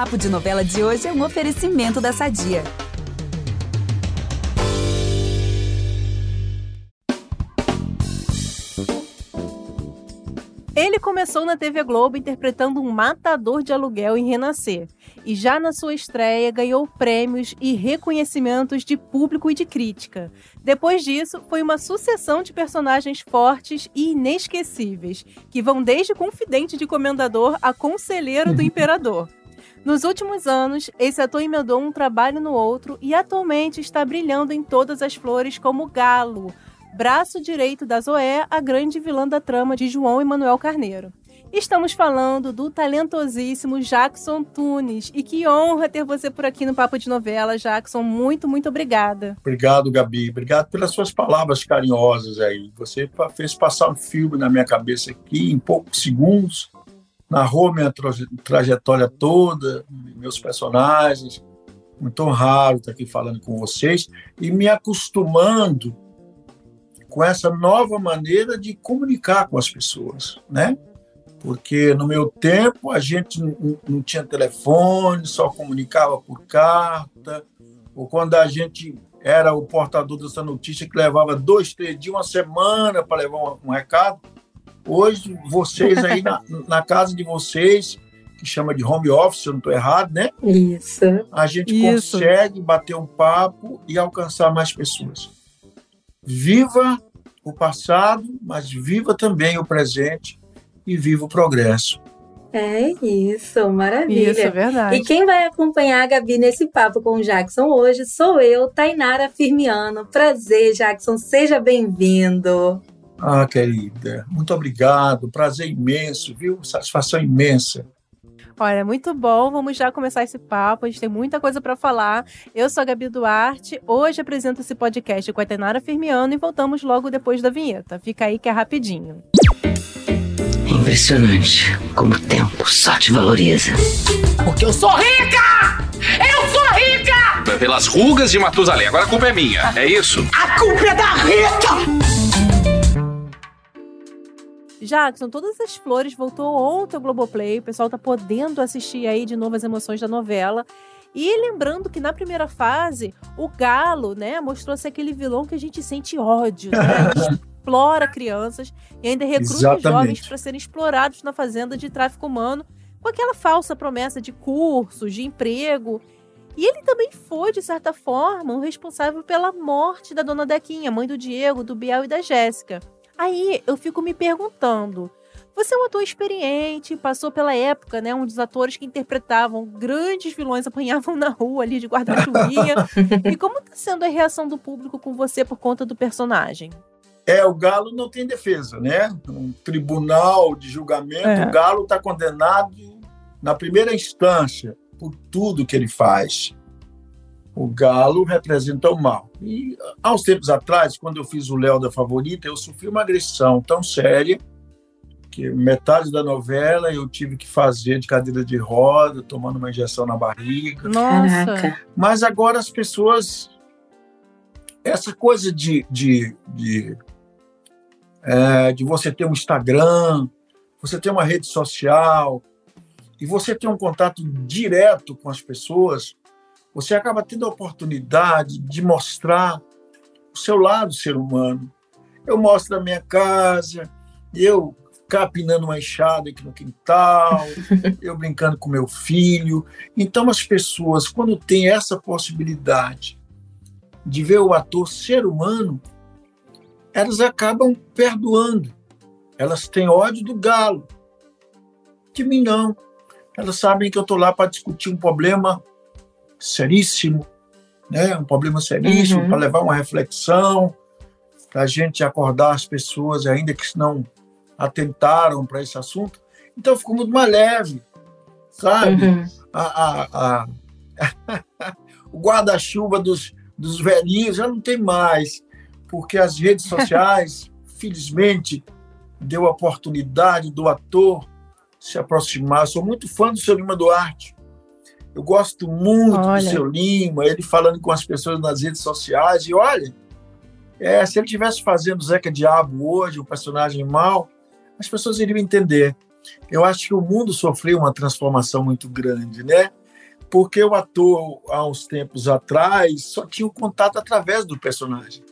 Papo de Novela de hoje é um oferecimento da Sadia. Ele começou na TV Globo interpretando um matador de aluguel em Renascer. E já na sua estreia ganhou prêmios e reconhecimentos de público e de crítica. Depois disso, foi uma sucessão de personagens fortes e inesquecíveis, que vão desde confidente de comendador a conselheiro do imperador. Nos últimos anos, esse ator emendou um trabalho no outro e atualmente está brilhando em todas as flores como Galo, braço direito da Zoé, a grande vilã da trama de João Emanuel Carneiro. Estamos falando do talentosíssimo Jackson Tunes. E que honra ter você por aqui no Papo de Novela, Jackson. Muito, muito obrigada. Obrigado, Gabi. Obrigado pelas suas palavras carinhosas aí. Você fez passar um filme na minha cabeça aqui em poucos segundos. Narrou minha trajetória toda, meus personagens. Muito honrado estar aqui falando com vocês e me acostumando com essa nova maneira de comunicar com as pessoas, né? Porque no meu tempo a gente não tinha telefone, só comunicava por carta, ou quando a gente era o portador dessa notícia que levava dois, três dias, uma semana para levar um, recado. Hoje, vocês aí na, na, casa de vocês, que chama de home office, eu não estou errado, né? Isso. A gente Isso. consegue bater um papo e alcançar mais pessoas viva o passado, mas viva também o presente e viva o progresso. É isso, maravilha. Isso, é verdade. E quem vai acompanhar a Gabi nesse papo com o Jackson hoje sou eu, Tainara Firmiano. Prazer, Jackson, seja bem-vindo. Ah, querida, muito obrigado. Prazer imenso, viu? Satisfação imensa. Olha, muito bom. Vamos já começar esse papo. A gente tem muita coisa para falar. Eu sou a Gabi Duarte. Hoje apresento esse podcast com a Tenara Firmiano e voltamos logo depois da vinheta. Fica aí que é rapidinho. É impressionante como o tempo só te valoriza. Porque eu sou rica! Eu sou rica! Pelas rugas de Matusalém. Agora a culpa é minha. É isso? A culpa é da Rita! Jackson, Todas as Flores voltou ontem ao Globoplay. O pessoal tá podendo assistir aí de novo as emoções da novela. E lembrando que na primeira fase, o Galo, né, mostrou ser aquele vilão que a gente sente ódio, né? Explora crianças e ainda recruta Exatamente. jovens para serem explorados na fazenda de tráfico humano com aquela falsa promessa de cursos, de emprego. E ele também foi, de certa forma, o responsável pela morte da dona Dequinha, mãe do Diego, do Biel e da Jéssica. Aí eu fico me perguntando. Você é um ator experiente, passou pela época, né? Um dos atores que interpretavam grandes vilões apanhavam na rua ali de guarda-chuvinha. e como está sendo a reação do público com você por conta do personagem? É, o Galo não tem defesa, né? Um tribunal de julgamento, É. o Galo está condenado na primeira instância por tudo que ele faz. O Galo representa o mal. E há uns tempos atrás, quando eu fiz o Léo da Favorita, eu sofri uma agressão tão séria que metade da novela eu tive que fazer de cadeira de roda, tomando uma injeção na barriga. Nossa. Caraca. Mas agora as pessoas. Essa coisa de, de, de, é, de você ter um Instagram, você ter uma rede social, e você ter um contato direto com as pessoas, você acaba tendo a oportunidade de mostrar o seu lado ser humano. Eu mostro a minha casa, eu capinando uma enxada aqui no quintal, eu brincando com meu filho. Então, as pessoas, quando têm essa possibilidade de ver o ator ser humano, elas acabam perdoando. Elas têm ódio do galo. De mim, não. Elas sabem que eu estou lá para discutir um problema seríssimo, né? um problema seríssimo, Uhum. para levar uma reflexão, para a gente acordar as pessoas, ainda que não atentaram para esse assunto. Então, ficou muito mais leve, sabe? Uhum. a, a- a- o guarda-chuva dos, dos velhinhos já não tem mais, porque as redes sociais, felizmente, deu a oportunidade do ator se aproximar. Eu sou muito fã do seu Lima Duarte. Eu gosto muito Olha. do seu Lima, ele falando com as pessoas nas redes sociais. E olha, é, se ele estivesse fazendo Zeca Diabo hoje, o personagem mau, as pessoas iriam entender. Eu acho que o mundo sofreu uma transformação muito grande, né? Porque o ator, há uns tempos atrás, só tinha o contato através do personagem.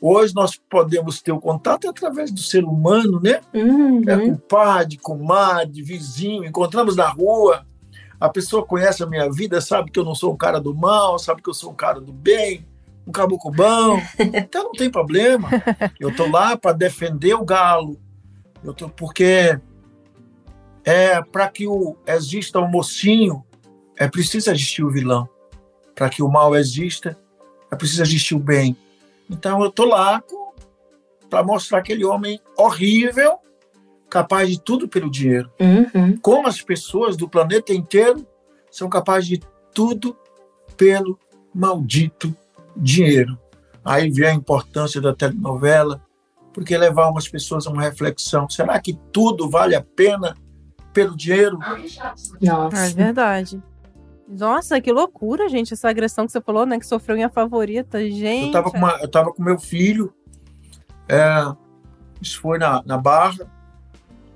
Hoje nós podemos ter o contato através do ser humano, né? Uhum. É compadre, comadre, vizinho, encontramos na rua. A pessoa conhece a minha vida, sabe que eu não sou um cara do mal, sabe que eu sou um cara do bem, um caboclo bom. Então não tem problema. Eu tô lá para defender o galo. Eu tô porque é para que o exista o mocinho, é preciso existir o vilão. Para que o mal exista, é preciso existir o bem. Então eu tô lá para mostrar aquele homem horrível, capaz de tudo pelo dinheiro. Uhum. Como as pessoas do planeta inteiro são capazes de tudo pelo maldito dinheiro. Aí vem a importância da telenovela, porque levar umas pessoas a uma reflexão. Será que tudo vale a pena pelo dinheiro? É Nossa. verdade. Nossa, que loucura, gente, essa agressão que você falou, né? Que sofreu minha favorita. Gente. Eu tava com, uma, eu tava com meu filho, é, isso foi na, na Barra,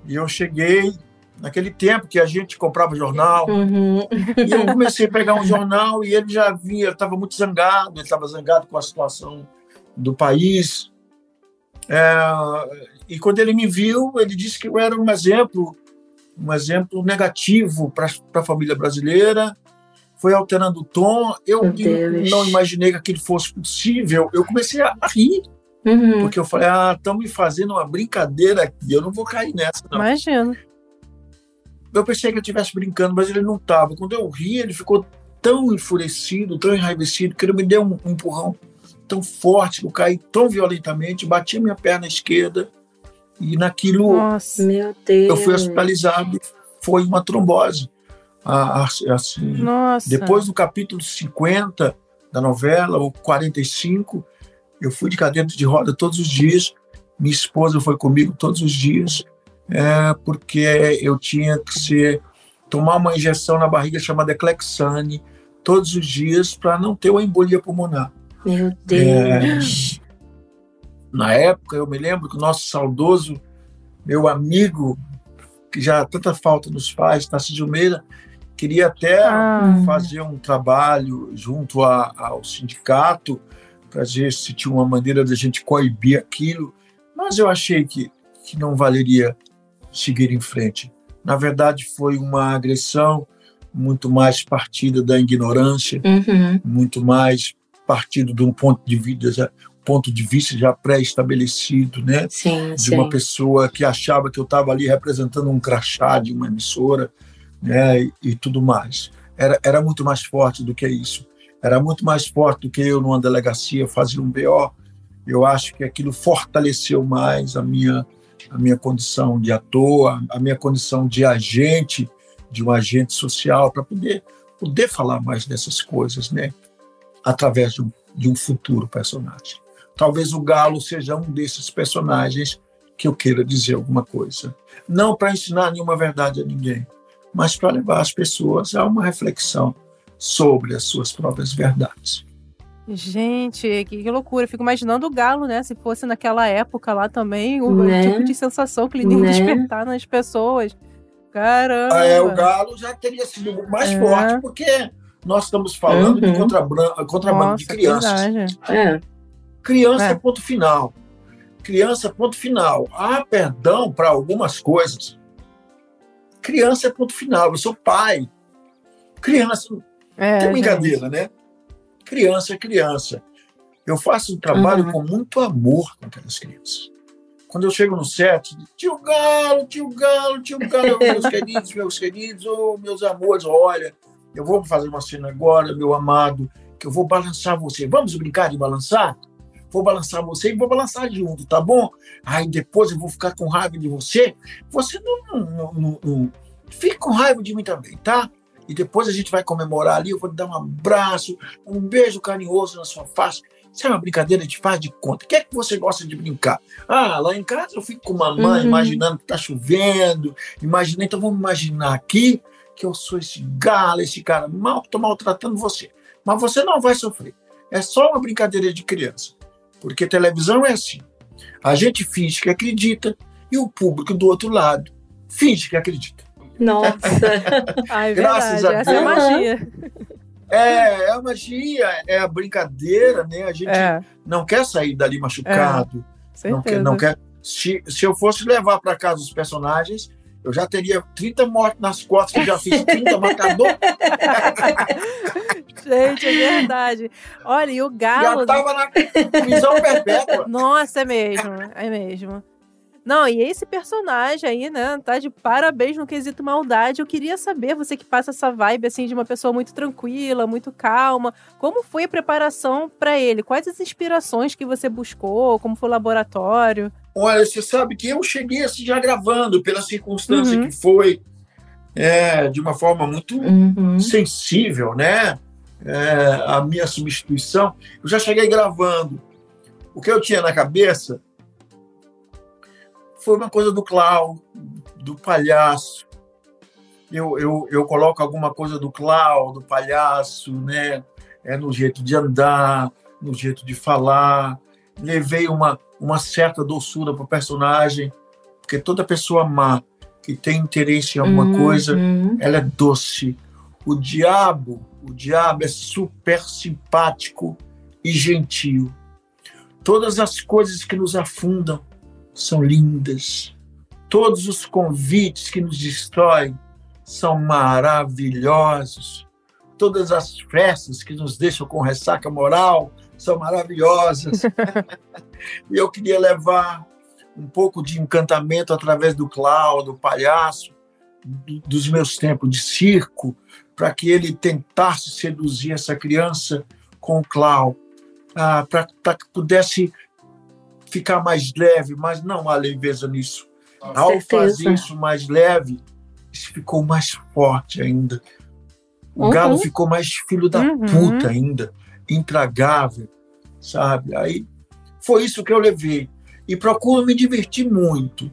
e eu cheguei naquele tempo que a gente comprava jornal, Uhum. e eu comecei a pegar um jornal e ele já ele estava muito zangado, ele estava zangado com a situação do país. É, e quando ele me viu, ele disse que eu era um exemplo, um exemplo negativo para a família brasileira. Foi alterando o tom. Eu não imaginei que aquilo fosse possível. Eu comecei a a rir, Uhum. porque eu falei: ah, estão me fazendo uma brincadeira aqui, eu não vou cair nessa. Não. Imagina. Eu pensei que eu estivesse brincando, mas ele não estava. Quando eu ri, ele ficou tão enfurecido, tão enraivecido, que ele me deu um, um empurrão tão forte, que eu caí tão violentamente, bati a minha perna esquerda, e naquilo Nossa. Meu Deus. eu fui hospitalizado e foi uma trombose. Ah, assim, Nossa. depois do capítulo 50 da novela, ou 45, eu fui de cadeira de roda todos os dias. Minha esposa foi comigo todos os dias, é, porque eu tinha que ser, tomar uma injeção na barriga chamada Clexane todos os dias para não ter uma embolia pulmonar. Meu Deus. Na época, eu me lembro que o nosso saudoso, meu amigo, que já tanta falta nos faz, Tarcísio Meira, queria até Ah. fazer um trabalho junto a- ao sindicato para ver se tinha uma maneira da gente coibir aquilo, mas eu achei que, que não valeria seguir em frente. Na verdade, foi uma agressão muito mais partida da ignorância, Uhum. muito mais partido de um ponto de vista já, ponto de vista já pré-estabelecido, né? Sim, de sim. uma pessoa que achava que eu estava ali representando um crachá de uma emissora, né, e, e tudo mais. Era, era muito mais forte do que isso. Era muito mais forte do que eu numa delegacia fazer um BO. Eu acho que aquilo fortaleceu mais a minha a minha condição de ator, a minha condição de agente, de um agente social para poder poder falar mais dessas coisas, né? Através de um, de um futuro personagem. Talvez o Galo seja um desses personagens que eu queira dizer alguma coisa. Não para ensinar nenhuma verdade a ninguém, mas para levar as pessoas a uma reflexão sobre as suas próprias verdades. Gente, que, que loucura. Eu fico imaginando o galo, né? Se fosse naquela época lá também, o, Né? tipo de sensação que ele ia Né? despertar nas pessoas. Caramba! Ah, é, o Galo já teria sido mais É. forte, porque nós estamos falando de Uhum. contrabando, contrabando Nossa, de crianças. verdade. É. Criança É. é ponto final. Criança é ponto final. Há perdão para algumas coisas. Criança é ponto final. Eu sou pai. Criança É, gente. brincadeira, né? Criança é criança. Eu faço um trabalho Uhum. com muito amor com aquelas crianças. Quando eu chego no set, tio Galo, tio Galo, tio Galo, meus queridos, meus queridos, oh, meus amores, olha, eu vou fazer uma cena agora, meu amado, que eu vou balançar você. Vamos brincar de balançar? Vou balançar você e vou balançar junto, tá bom? Aí depois eu vou ficar com raiva de você. Você não, não, não, não fique com raiva de mim também, tá? E depois a gente vai comemorar ali, eu vou te dar um abraço, um beijo carinhoso na sua face. Isso é uma brincadeira de faz de conta. O que é que você gosta de brincar? Ah, lá em casa eu fico com mamãe, Uhum. imaginando que tá chovendo. Imaginei, então vamos imaginar aqui que eu sou esse galo, esse cara mal, tô maltratando você. Mas você não vai sofrer. É só uma brincadeira de criança. Porque televisão é assim. A gente finge que acredita e o público do outro lado finge que acredita. Nossa. Ai, Graças verdade. a Essa é a Deus. magia. É, é a magia, é a brincadeira, né? A gente É, não quer sair dali machucado. não quer, não quer. Se, se eu fosse levar para casa os personagens, eu já teria 30 mortes nas costas, que eu já fiz 30 matador, Gente, é verdade. Olha, e o já galo. tava na prisão perpétua. Nossa, é mesmo, é mesmo. Não, e esse personagem aí, né, tá de parabéns no quesito maldade. Eu queria saber, você que passa essa vibe, assim, de uma pessoa muito tranquila, muito calma, como foi a preparação pra ele? Quais as inspirações que você buscou? Como foi o laboratório? Olha, você sabe que eu cheguei assim já gravando, pela circunstância Uhum. que foi, é, de uma forma muito Uhum. sensível, né? É, a minha substituição. Eu já cheguei gravando. O que eu tinha na cabeça foi uma coisa do Clau, do palhaço. Eu, eu, eu coloco alguma coisa do Clau, do palhaço, né? É no jeito de andar, no jeito de falar. Levei uma, uma certa doçura para o personagem, porque toda pessoa má que tem interesse em alguma coisa, Uhum. ela é doce. O diabo, o diabo é super simpático e gentil. Todas as coisas que nos afundam são lindas. Todos os convites que nos destroem são maravilhosos. Todas as festas que nos deixam com ressaca moral são maravilhosas. e eu queria levar um pouco de encantamento através do Clau, do palhaço, do- dos meus tempos de circo, para que ele tentasse seduzir essa criança com o Clau, ah, para que pudesse ficar mais leve, mas não há leveza nisso. Ao certeza. fazer isso mais leve, isso ficou mais forte ainda. O Uhum. galo ficou mais filho da Uhum. puta ainda, intragável, sabe? Aí foi isso que eu levei. E procuro me divertir muito,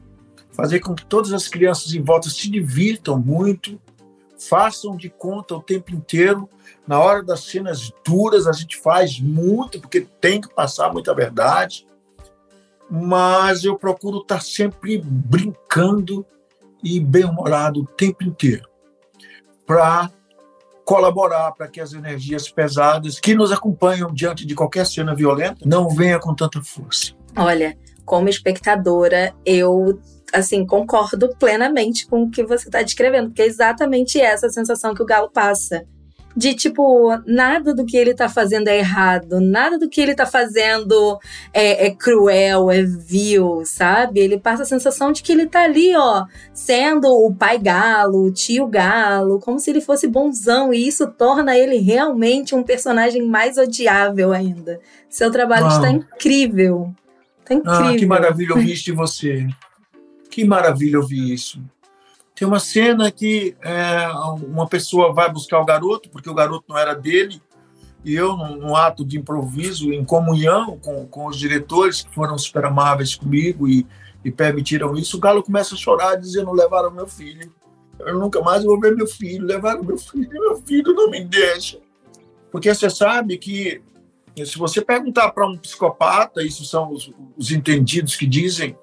fazer com que todas as crianças em volta se divirtam muito, façam de conta o tempo inteiro. Na hora das cenas duras, a gente faz muito, porque tem que passar muita verdade. Mas eu procuro estar sempre brincando e bem-humorado o tempo inteiro, para colaborar para que as energias pesadas que nos acompanham diante de qualquer cena violenta não venham com tanta força. Olha, como espectadora, eu assim concordo plenamente com o que você está descrevendo, porque é exatamente essa sensação que o Galo passa. De tipo, nada do que ele tá fazendo é errado, nada do que ele tá fazendo é, é cruel, é vil, sabe? Ele passa a sensação de que ele tá ali, ó, sendo o pai galo, o tio galo, como se ele fosse bonzão, e isso torna ele realmente um personagem mais odiável ainda. Seu trabalho Ah. está incrível. Tá incrível. Ah, que maravilha ouvir isso de você. Que maravilha ouvir isso. Tem uma cena que é, uma pessoa vai buscar o garoto, porque o garoto não era dele, e eu, num, num ato de improviso, em comunhão com, com os diretores, que foram super amáveis comigo e, e permitiram isso, o Galo começa a chorar, dizendo: levaram meu filho. Eu nunca mais vou ver meu filho, levaram meu filho, meu filho não me deixa. Porque você sabe que se você perguntar para um psicopata, isso são os, os entendidos que dizem,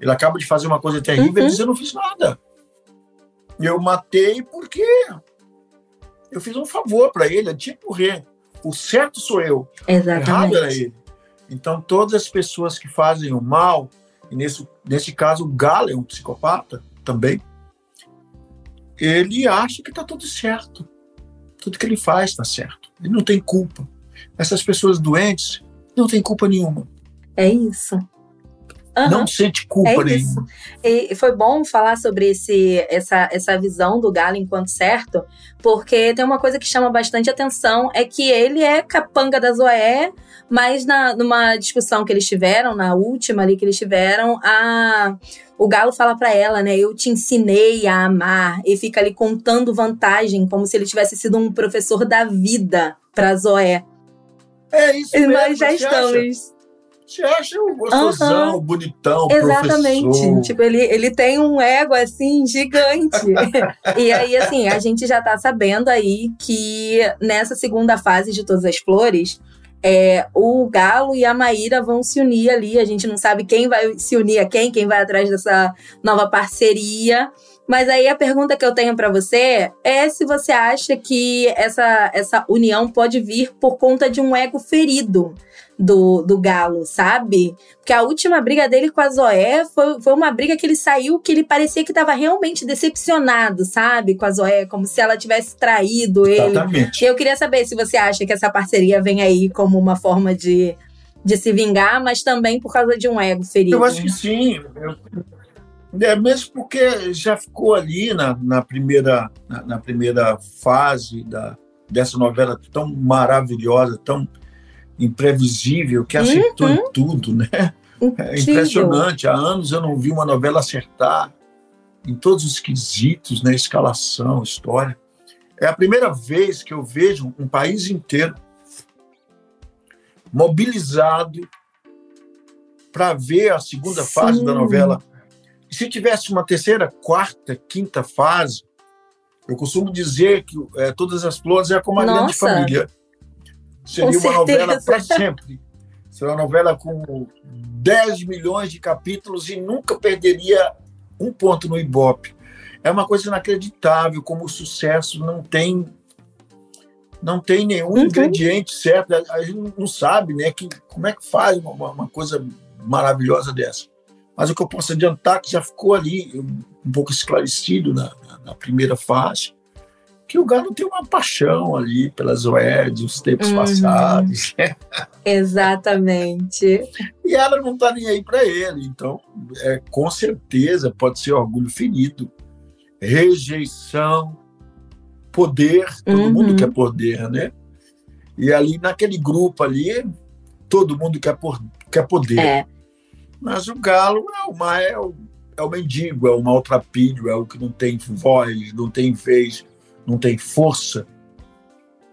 ele acaba de fazer uma coisa terrível, Uhum. ele diz: Eu não fiz nada. Eu matei porque eu fiz um favor para ele, ele tinha que morrer. O certo sou eu, o errado Exatamente. era ele. Então, todas as pessoas que fazem o mal, e nesse, nesse caso o Galo é um psicopata também, ele acha que está tudo certo. Tudo que ele faz está certo. Ele não tem culpa. Essas pessoas doentes não têm culpa nenhuma. É isso. Aham. Não sente culpa É nenhuma. isso. E foi bom falar sobre esse, essa, essa visão do Galo enquanto certo, porque tem uma coisa que chama bastante atenção, é que ele é capanga da Zoé, mas na, numa discussão que eles tiveram, na última ali que eles tiveram, a, o Galo fala pra ela, né, eu te ensinei a amar, e fica ali contando vantagem, como se ele tivesse sido um professor da vida pra Zoé. É isso E mesmo. nós já você acha- Você acha o gostosão, o bonitão, Exatamente. professor. Tipo, ele, ele tem um ego assim gigante. e aí, assim, a gente já tá sabendo aí que nessa segunda fase de Todas as Flores, é, o Galo e a Maíra vão se unir ali. A gente não sabe quem vai se unir a quem, quem vai atrás dessa nova parceria. Mas aí a pergunta que eu tenho para você é se você acha que essa, essa união pode vir por conta de um ego ferido do, do Galo, sabe? Porque a última briga dele com a Zoé foi, foi uma briga que ele saiu que ele parecia que estava realmente decepcionado, sabe? Com a Zoé, como se ela tivesse traído ele. Exatamente. Eu queria saber se você acha que essa parceria vem aí como uma forma de, de se vingar, mas também por causa de um ego ferido. Eu acho que sim. Eu, é, mesmo porque já ficou ali na, na primeira, na, na, primeira fase da, dessa novela tão maravilhosa, tão imprevisível, que acertou uhum. em tudo, né? É impressionante. Há anos eu não vi uma novela acertar em todos os quesitos, né? Escalação, história. É a primeira vez que eu vejo um país inteiro mobilizado para ver a segunda Sim. fase da novela se tivesse uma terceira, quarta, quinta fase, eu costumo dizer que é, Todas as Flores é como uma Nossa. grande família. Seria com uma certeza. novela para sempre. Seria uma novela com 10 milhões de capítulos e nunca perderia um ponto no Ibope. É uma coisa inacreditável como o sucesso não tem não tem nenhum uhum. ingrediente certo. A gente não sabe, né, que como é que faz uma, uma coisa maravilhosa dessa. Mas o que eu posso adiantar é que já ficou ali um pouco esclarecido na, na primeira fase, que o Galo tem uma paixão ali pelas Zoé dos tempos uhum. passados. Exatamente. e ela não está nem aí para ele. Então, é, com certeza, pode ser orgulho ferido, rejeição, poder. Todo uhum. mundo quer poder, né? E ali, naquele grupo ali, todo mundo quer, por, quer poder. É. Mas o galo é o, é o, é o mendigo, é o maltrapilho, é o que não tem voz, não tem vez, não tem força.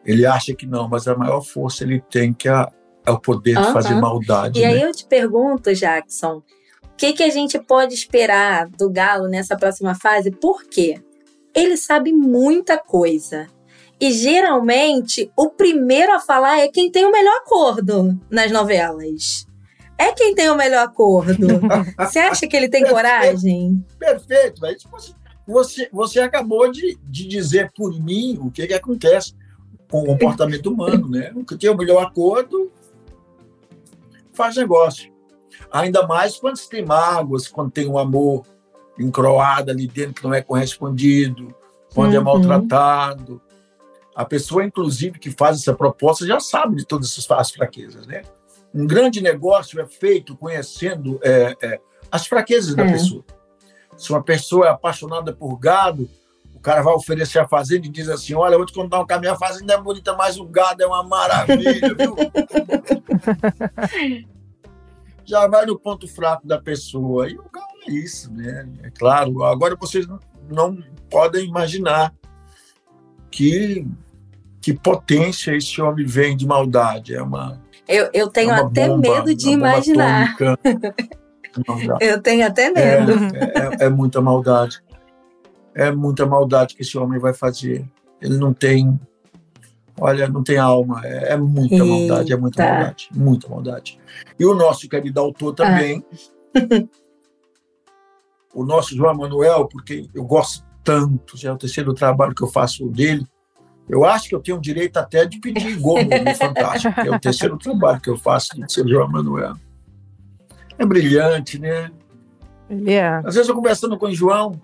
Ele acha que não, mas a maior força ele tem que é, é o poder uhum. de fazer maldade. E né? aí eu te pergunto, Jackson, o que, que a gente pode esperar do Galo nessa próxima fase? Por quê? Ele sabe muita coisa. E geralmente o primeiro a falar é quem tem o melhor acordo nas novelas é quem tem o melhor acordo. Você acha que ele tem coragem? Perfeito, mas você, você acabou de, de dizer por mim o que, que acontece com o comportamento humano, né? O que tem o melhor acordo faz negócio. Ainda mais quando se tem mágoas, quando tem um amor encroado ali dentro que não é correspondido, quando é uhum. é maltratado. A pessoa, inclusive, que faz essa proposta já sabe de todas essas fraquezas, né? Um grande negócio é feito conhecendo é, é, as fraquezas da é. pessoa. Se uma pessoa é apaixonada por gado, o cara vai oferecer a fazenda e diz assim: Olha, eu vou te contar um caminho, a fazenda é bonita, mas o gado é uma maravilha, viu? Já vai no ponto fraco da pessoa. E o gado é isso, né? É claro. Agora vocês não, não podem imaginar que, que potência esse homem vem de maldade. É uma eu, eu tenho é até bomba, medo de imaginar. eu tenho até medo. É, é, é, muita maldade. É muita maldade que esse homem vai fazer. Ele não tem. Olha, não tem alma. É, é muita Eita. maldade, é muita maldade. Muita maldade. E o nosso querido autor também. Ah. o nosso João Manuel, porque eu gosto tanto, já é o terceiro trabalho que eu faço dele. Eu acho que eu tenho direito até de pedir gol no Fantástico, que é o terceiro trabalho que eu faço de Sérgio Manuel. É brilhante, né? Ele é. Às vezes eu conversando com o João,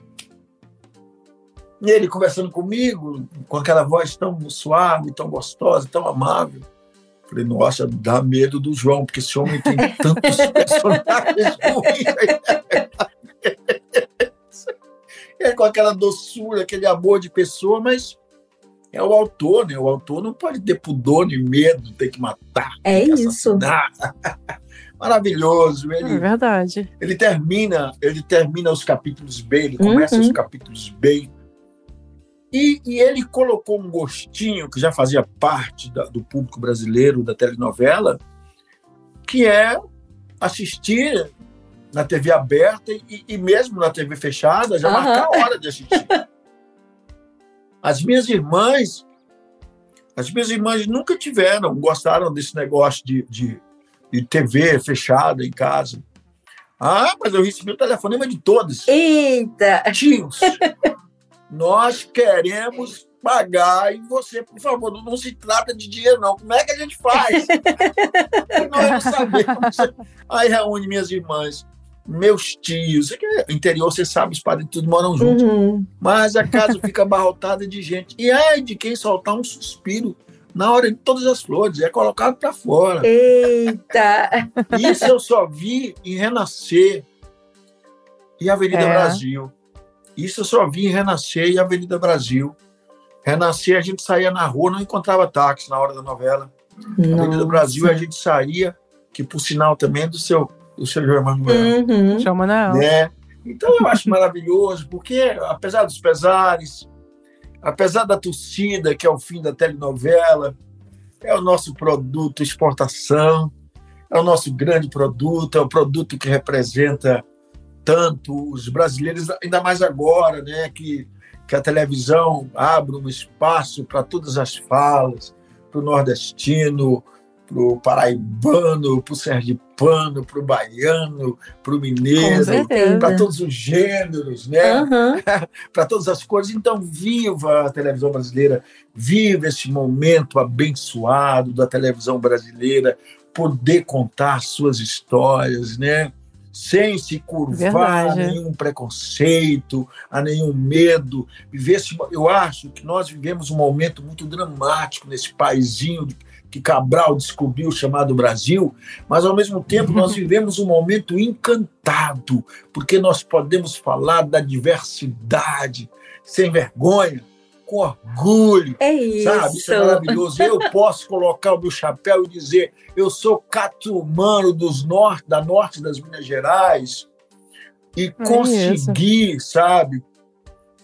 e ele conversando comigo, com aquela voz tão suave, tão gostosa, tão amável. Falei, nossa, dá medo do João, porque esse homem tem tantos personagens ruins. É com aquela doçura, aquele amor de pessoa, mas é o autor, né? O autor não pode ter pudor nem medo, ter que matar. É isso. Maravilhoso. Ele, é verdade. Ele termina, ele termina os capítulos bem, ele começa uhum. os capítulos bem. E, e, ele colocou um gostinho que já fazia parte da, do público brasileiro da telenovela, que é assistir na TV aberta e, e mesmo na TV fechada, já uhum. marcar a hora de assistir. As minhas irmãs, as minhas irmãs nunca tiveram, gostaram desse negócio de, de, de TV fechada em casa. Ah, mas eu recebi o telefonema de todos. Eita! Tios, nós queremos pagar e você, por favor, não, não se trata de dinheiro, não. Como é que a gente faz? nós não sabemos. Aí reúne minhas irmãs, meus tios. É no interior, você sabe, os padres tudo moram juntos. Uhum. Mas a casa fica abarrotada de gente. E ai de quem soltar um suspiro na hora de todas as flores, é colocado para fora. Eita! Isso eu só vi em Renascer e Avenida É. Brasil. Isso eu só vi em Renascer e Avenida Brasil. Renascer, a gente saía na rua, não encontrava táxi na hora da novela. Avenida Nossa. Brasil, a gente saía, que por sinal também é do seu, do seu João Manuel. Uhum. Chama não. né? Então eu acho maravilhoso, porque apesar dos pesares, apesar da torcida, que é o fim da telenovela, é o nosso produto exportação, é o nosso grande produto, é o produto que representa tanto os brasileiros, ainda mais agora, né, que, que a televisão abre um espaço para todas as falas, para o nordestino, para o paraibano, para o sergipano, para o baiano, para o mineiro, para todos os gêneros, né? Aham. para todas as coisas. Então, viva a televisão brasileira, viva esse momento abençoado da televisão brasileira, poder contar suas histórias, né? Sem se curvar a Verdade. nenhum preconceito, a nenhum medo. Viver eu acho que nós vivemos um momento muito dramático nesse paizinho de- que Cabral descobriu, chamado Brasil, mas ao mesmo tempo nós vivemos um momento encantado, porque nós podemos falar da diversidade sem vergonha, com orgulho, É isso. sabe? Isso é maravilhoso. Eu posso colocar o meu chapéu e dizer: eu sou catumano dos norte, da norte das Minas Gerais e consegui, sabe,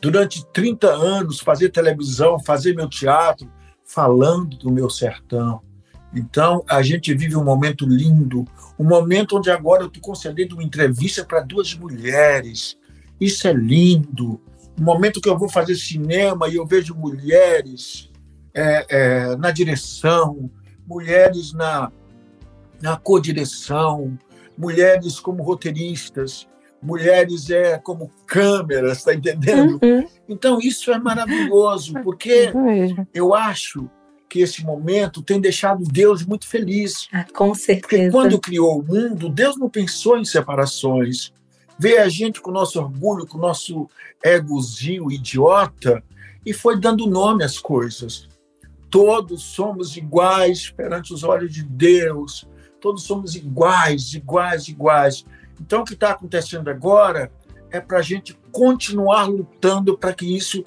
durante 30 anos fazer televisão, fazer meu teatro, falando do meu sertão. Então, a gente vive um momento lindo, um momento onde agora eu estou concedendo uma entrevista para duas mulheres. Isso é lindo. Um momento que eu vou fazer cinema e eu vejo mulheres é, é, na direção, mulheres na, na co-direção, mulheres como roteiristas, mulheres é, como câmeras, está entendendo? Uhum. Então, isso é maravilhoso, porque eu acho que esse momento tem deixado Deus muito feliz. Ah, com Porque certeza. quando criou o mundo, Deus não pensou em separações. Vê a gente com o nosso orgulho, com o nosso egozinho idiota, e foi dando nome às coisas. Todos somos iguais perante os olhos de Deus. Todos somos iguais, iguais, iguais. Então, o que está acontecendo agora é para a gente continuar lutando para que isso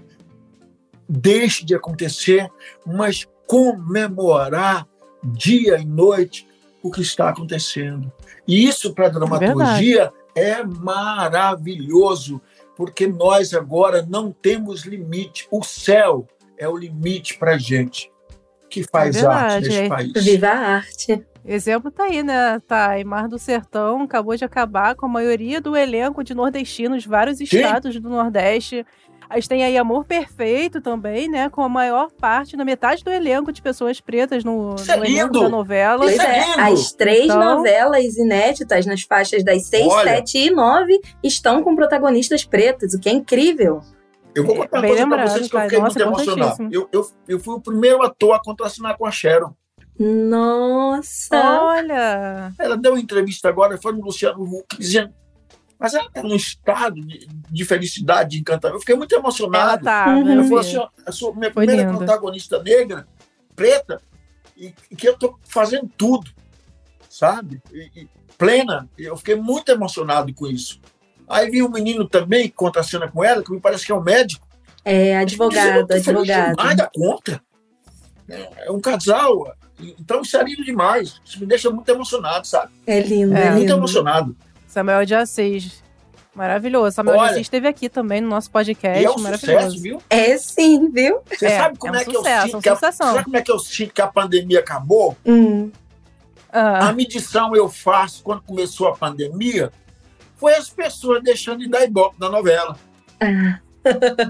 deixe de acontecer, mas comemorar dia e noite o que está acontecendo. E isso para a dramaturgia é maravilhoso, porque nós agora não temos limite. O céu é o limite para a gente que faz É arte nesse é. país. Viva a arte. Exemplo tá aí, né? Tá, em Mar do Sertão acabou de acabar com a maioria do elenco de nordestinos, vários estados do Nordeste. A gente tem aí Amor Perfeito também, né? Com a maior parte, na metade do elenco de pessoas pretas no, Isso é no elenco lindo! da novela. Pois Isso é é, lindo. as três Então- novelas inéditas nas faixas das 6, Olha. 7 e 9 estão com protagonistas pretos, o que é incrível. Eu vou contar uma coisa lembrado, vocês que eu fiquei Nossa, muito emocionado. importantíssimo. Eu, eu, eu fui o primeiro ator a contracenar com a Sharon. Nossa! Olha! Ela deu uma entrevista agora, foi no Luciano Huck, dizendo. Mas ela está num estado de, de felicidade, de encantamento. Eu fiquei muito Ela emocionado. tá. Uhum. né, Eu falei assim: sou minha Foi primeira lindo. protagonista negra, preta, e, e que eu estou fazendo tudo, sabe? E, e plena. Eu fiquei muito emocionado com isso. Aí vi um menino também que conta a cena com ela, que me parece que é um médico. É, advogado, feliz advogado. demais da conta. É é um casal. Então isso é lindo demais. Isso me deixa muito emocionado, sabe? É lindo, É. é, Muito lindo. emocionado. Samuel de Assis. Maravilhoso. Samuel Olha. de Assis esteve aqui também no nosso podcast. E é um maravilhoso. sucesso, viu? É sim, viu? Você É, sabe como é é, um que sucesso, eu é sinto que a, sabe como é que eu sinto que a pandemia acabou? Hum. Ah, A medição eu faço quando começou a pandemia foi as pessoas deixando de dar ibope na novela. Ah.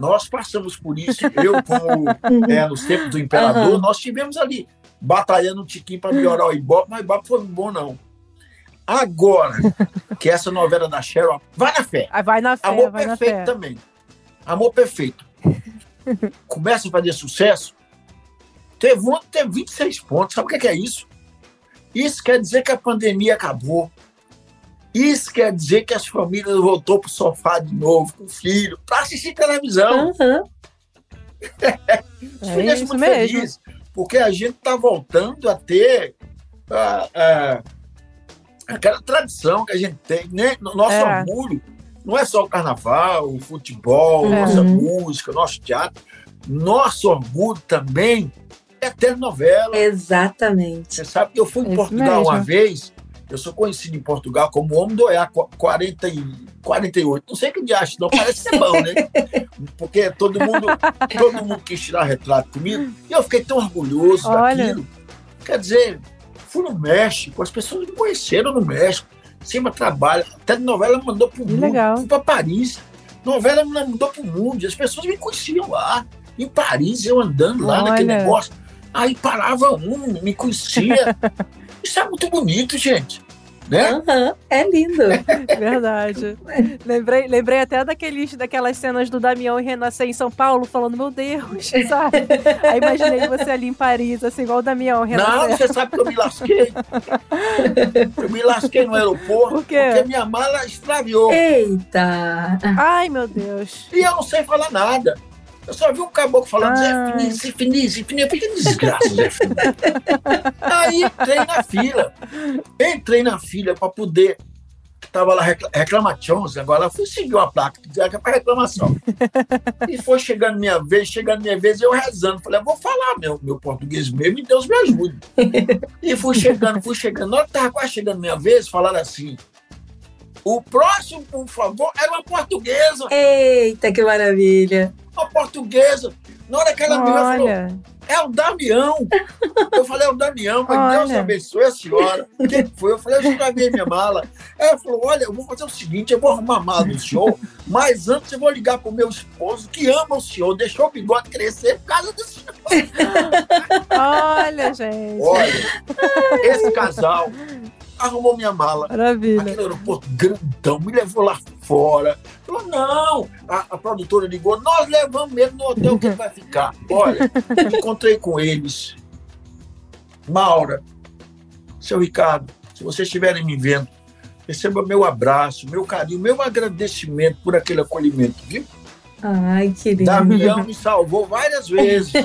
Nós passamos por isso. Eu, como Uhum. é, nos tempos do imperador, Aham. nós tivemos ali batalhando um tiquinho para melhorar o ibope, mas o ibope foi bom, não. Agora, que essa novela da Cheryl, vai na fé. Aí vai na fé, Amor vai na perfeito fé. também. Amor perfeito. Começa a fazer sucesso. Teve um que teve 26 pontos. Sabe o que que é isso? Isso quer dizer que a pandemia acabou. Isso quer dizer que as famílias voltou pro sofá de novo com o filho para assistir televisão. Aham. Isso me É isso muito mesmo. feliz, porque a gente está voltando a ter ah, ah, aquela tradição que a gente tem. Né? No Nosso É. orgulho não é só o carnaval, o futebol, É. nossa música, nosso teatro. Nosso orgulho também é telenovela. Exatamente. Você sabe que eu fui É em isso Portugal mesmo. uma vez, eu sou conhecido em Portugal como homem do EA 40 e 48. Não sei que de acho, não parece ser bom, né? Porque todo mundo, todo mundo quis tirar retrato comigo e eu fiquei tão orgulhoso Olha. daquilo. Quer dizer, fui no México, as pessoas me conheceram no México. Cima trabalho, até novela me mandou pro mundo. legal. Fui para Paris. Novela me mandou pro mundo. As pessoas me conheciam lá. Em Paris, eu andando lá naquele Olha. negócio. Aí parava um, me conhecia. Isso é muito bonito, gente. Né? Aham. É lindo. Verdade. lembrei, lembrei até daqueles, daquelas cenas do Damião e Renascer em São Paulo, falando, meu Deus, sabe? Aí imaginei você ali em Paris, assim, igual o Damião e Não, Renascer. você sabe que eu me lasquei. Eu me lasquei no aeroporto Por quê? porque minha mala extraviou. Eita. Ai, meu Deus. E eu não sei falar nada. Eu só vi um caboclo falando, Zé Ai. Fininho, Zé Fininho, Zé Fininho. Eu falei, que desgraça, Zé Fininho. Aí entrei na fila. Entrei na fila para poder. Tava lá recla- reclamações, agora eu fui seguir uma placa que é para reclamação. E foi chegando minha vez, chegando minha vez, eu rezando. Falei, eu vou falar meu, meu português mesmo e Deus me ajude. E fui chegando, fui chegando. Na hora que tava quase chegando minha vez, falaram assim: o próximo, por favor, era uma portuguesa. Eita, que maravilha. Uma portuguesa. Na hora que ela me falou, é o Damião. Eu falei, é o Damião, mas Deus Olha. abençoe a senhora. Quem foi? Eu falei, eu estraguei minha mala. Ela falou, olha, eu vou fazer o seguinte, eu vou arrumar a mala do senhor, mas antes eu vou ligar pro meu esposo, que ama o senhor, deixou o bigode crescer por causa do senhor. olha, gente. Olha, esse casal arrumou minha mala. Maravilha. Aquele aeroporto grandão, me levou lá fora. Falou, não, a, a produtora ligou, nós levamos mesmo no hotel que ele vai ficar. Olha, encontrei com eles. Maura, seu Ricardo, se vocês estiverem me vendo, receba meu abraço, meu carinho, meu agradecimento por aquele acolhimento, viu? Ai, que lindo. Damião me salvou várias vezes.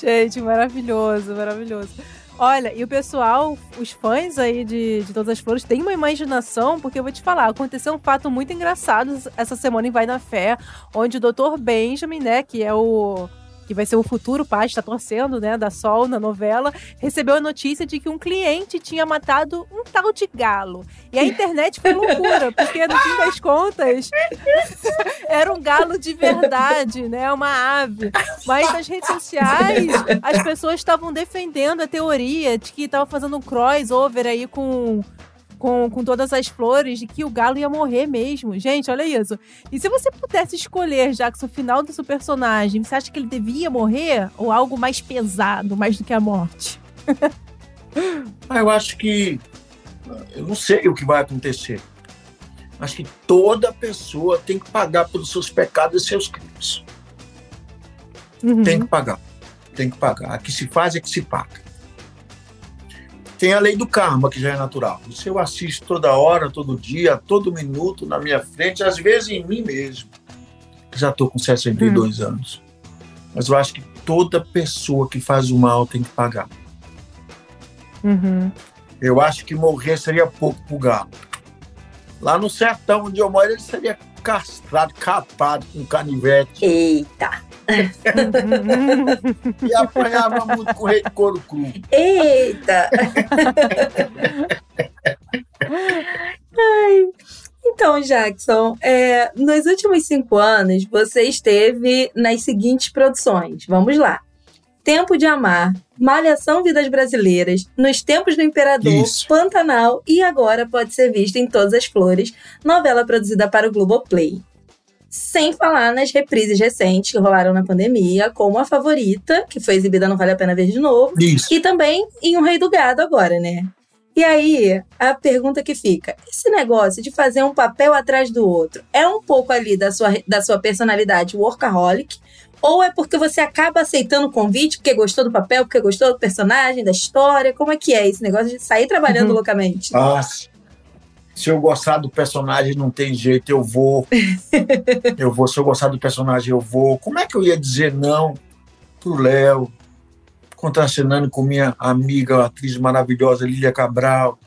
Gente, maravilhoso, maravilhoso. Olha, e o pessoal, os fãs aí de, de Todas as Flores, têm uma imaginação, porque eu vou te falar, aconteceu um fato muito engraçado essa semana em Vai na Fé, onde o Dr. Benjamin, né, que é o. que vai ser o futuro pai, está torcendo, né, da Sol na novela, recebeu a notícia de que um cliente tinha matado um tal de galo. E a internet foi loucura, porque no fim das contas era um galo de verdade, né, uma ave. Mas nas redes sociais, as pessoas estavam defendendo a teoria de que estava fazendo um crossover aí com, com, com todas as flores, de que o galo ia morrer mesmo. Gente, olha isso. E se você pudesse escolher, Jackson, o final do seu personagem, você acha que ele devia morrer ou algo mais pesado, mais do que a morte? Ah, eu acho que. Eu não sei o que vai acontecer. Acho que toda pessoa tem que pagar pelos seus pecados e seus crimes. Uhum. Tem que pagar. Tem que pagar. A que se faz é que se paga. Tem a lei do karma, que já é natural. Isso eu assisto toda hora, todo dia, todo minuto na minha frente, às vezes em mim mesmo. Já estou com 62 anos. Mas eu acho que toda pessoa que faz o mal tem que pagar. Uhum. Eu acho que morrer seria pouco pro galo. Lá no sertão onde eu moro, ele seria castrado, capado com canivete. Eita. E apanhava muito com rei de couro cru. Eita. Ai. Então, Jackson, é, nos últimos cinco anos, você esteve nas seguintes produções. Vamos lá. Tempo de Amar, Malhação Vidas Brasileiras, Nos Tempos do Imperador, Isso. Pantanal e agora pode ser vista em Todas as Flores, novela produzida para o Globoplay. Sem falar nas reprises recentes que rolaram na pandemia, como a favorita, que foi exibida não Vale a Pena Ver de Novo, Isso. e também em Um Rei do Gado agora, né? E aí, a pergunta que fica: esse negócio de fazer um papel atrás do outro é um pouco ali da sua, da sua personalidade workaholic? Ou é porque você acaba aceitando o convite porque gostou do papel, porque gostou do personagem, da história? Como é que é esse negócio de sair trabalhando Uhum. loucamente? Ah, se- eu gostar do personagem, não tem jeito, eu vou. eu vou. Se eu gostar do personagem, eu vou. Como é que eu ia dizer não pro Léo, contracenando com minha amiga, a atriz maravilhosa Lília Cabral?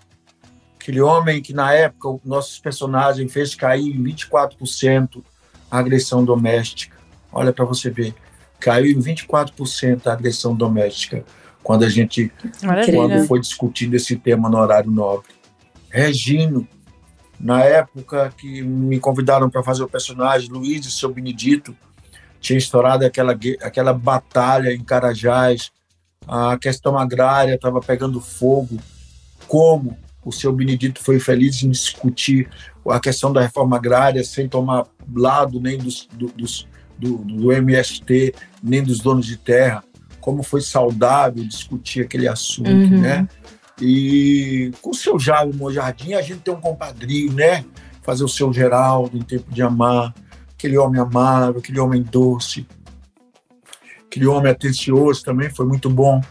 Aquele homem que, na época, o nossos personagens fez cair em 24% a agressão doméstica. Olha para você ver. Caiu em 24% a agressão doméstica quando a gente Maravilha. quando foi discutido esse tema no horário nobre. Regino, na época que me convidaram para fazer o personagem, Luiz e seu Benedito, tinha estourado aquela, aquela batalha em Carajás, a questão agrária estava pegando fogo, como o seu Benedito foi feliz em discutir a questão da reforma agrária sem tomar lado nem dos, do, dos, do, do MST, nem dos donos de terra, como foi saudável discutir aquele assunto, Uhum. né? E com o seu Jairo Mojardim, a gente tem um compadrinho, né? Fazer o seu Geraldo em Tempo de Amar, aquele homem amável, aquele homem doce, aquele homem atencioso também, foi muito bom.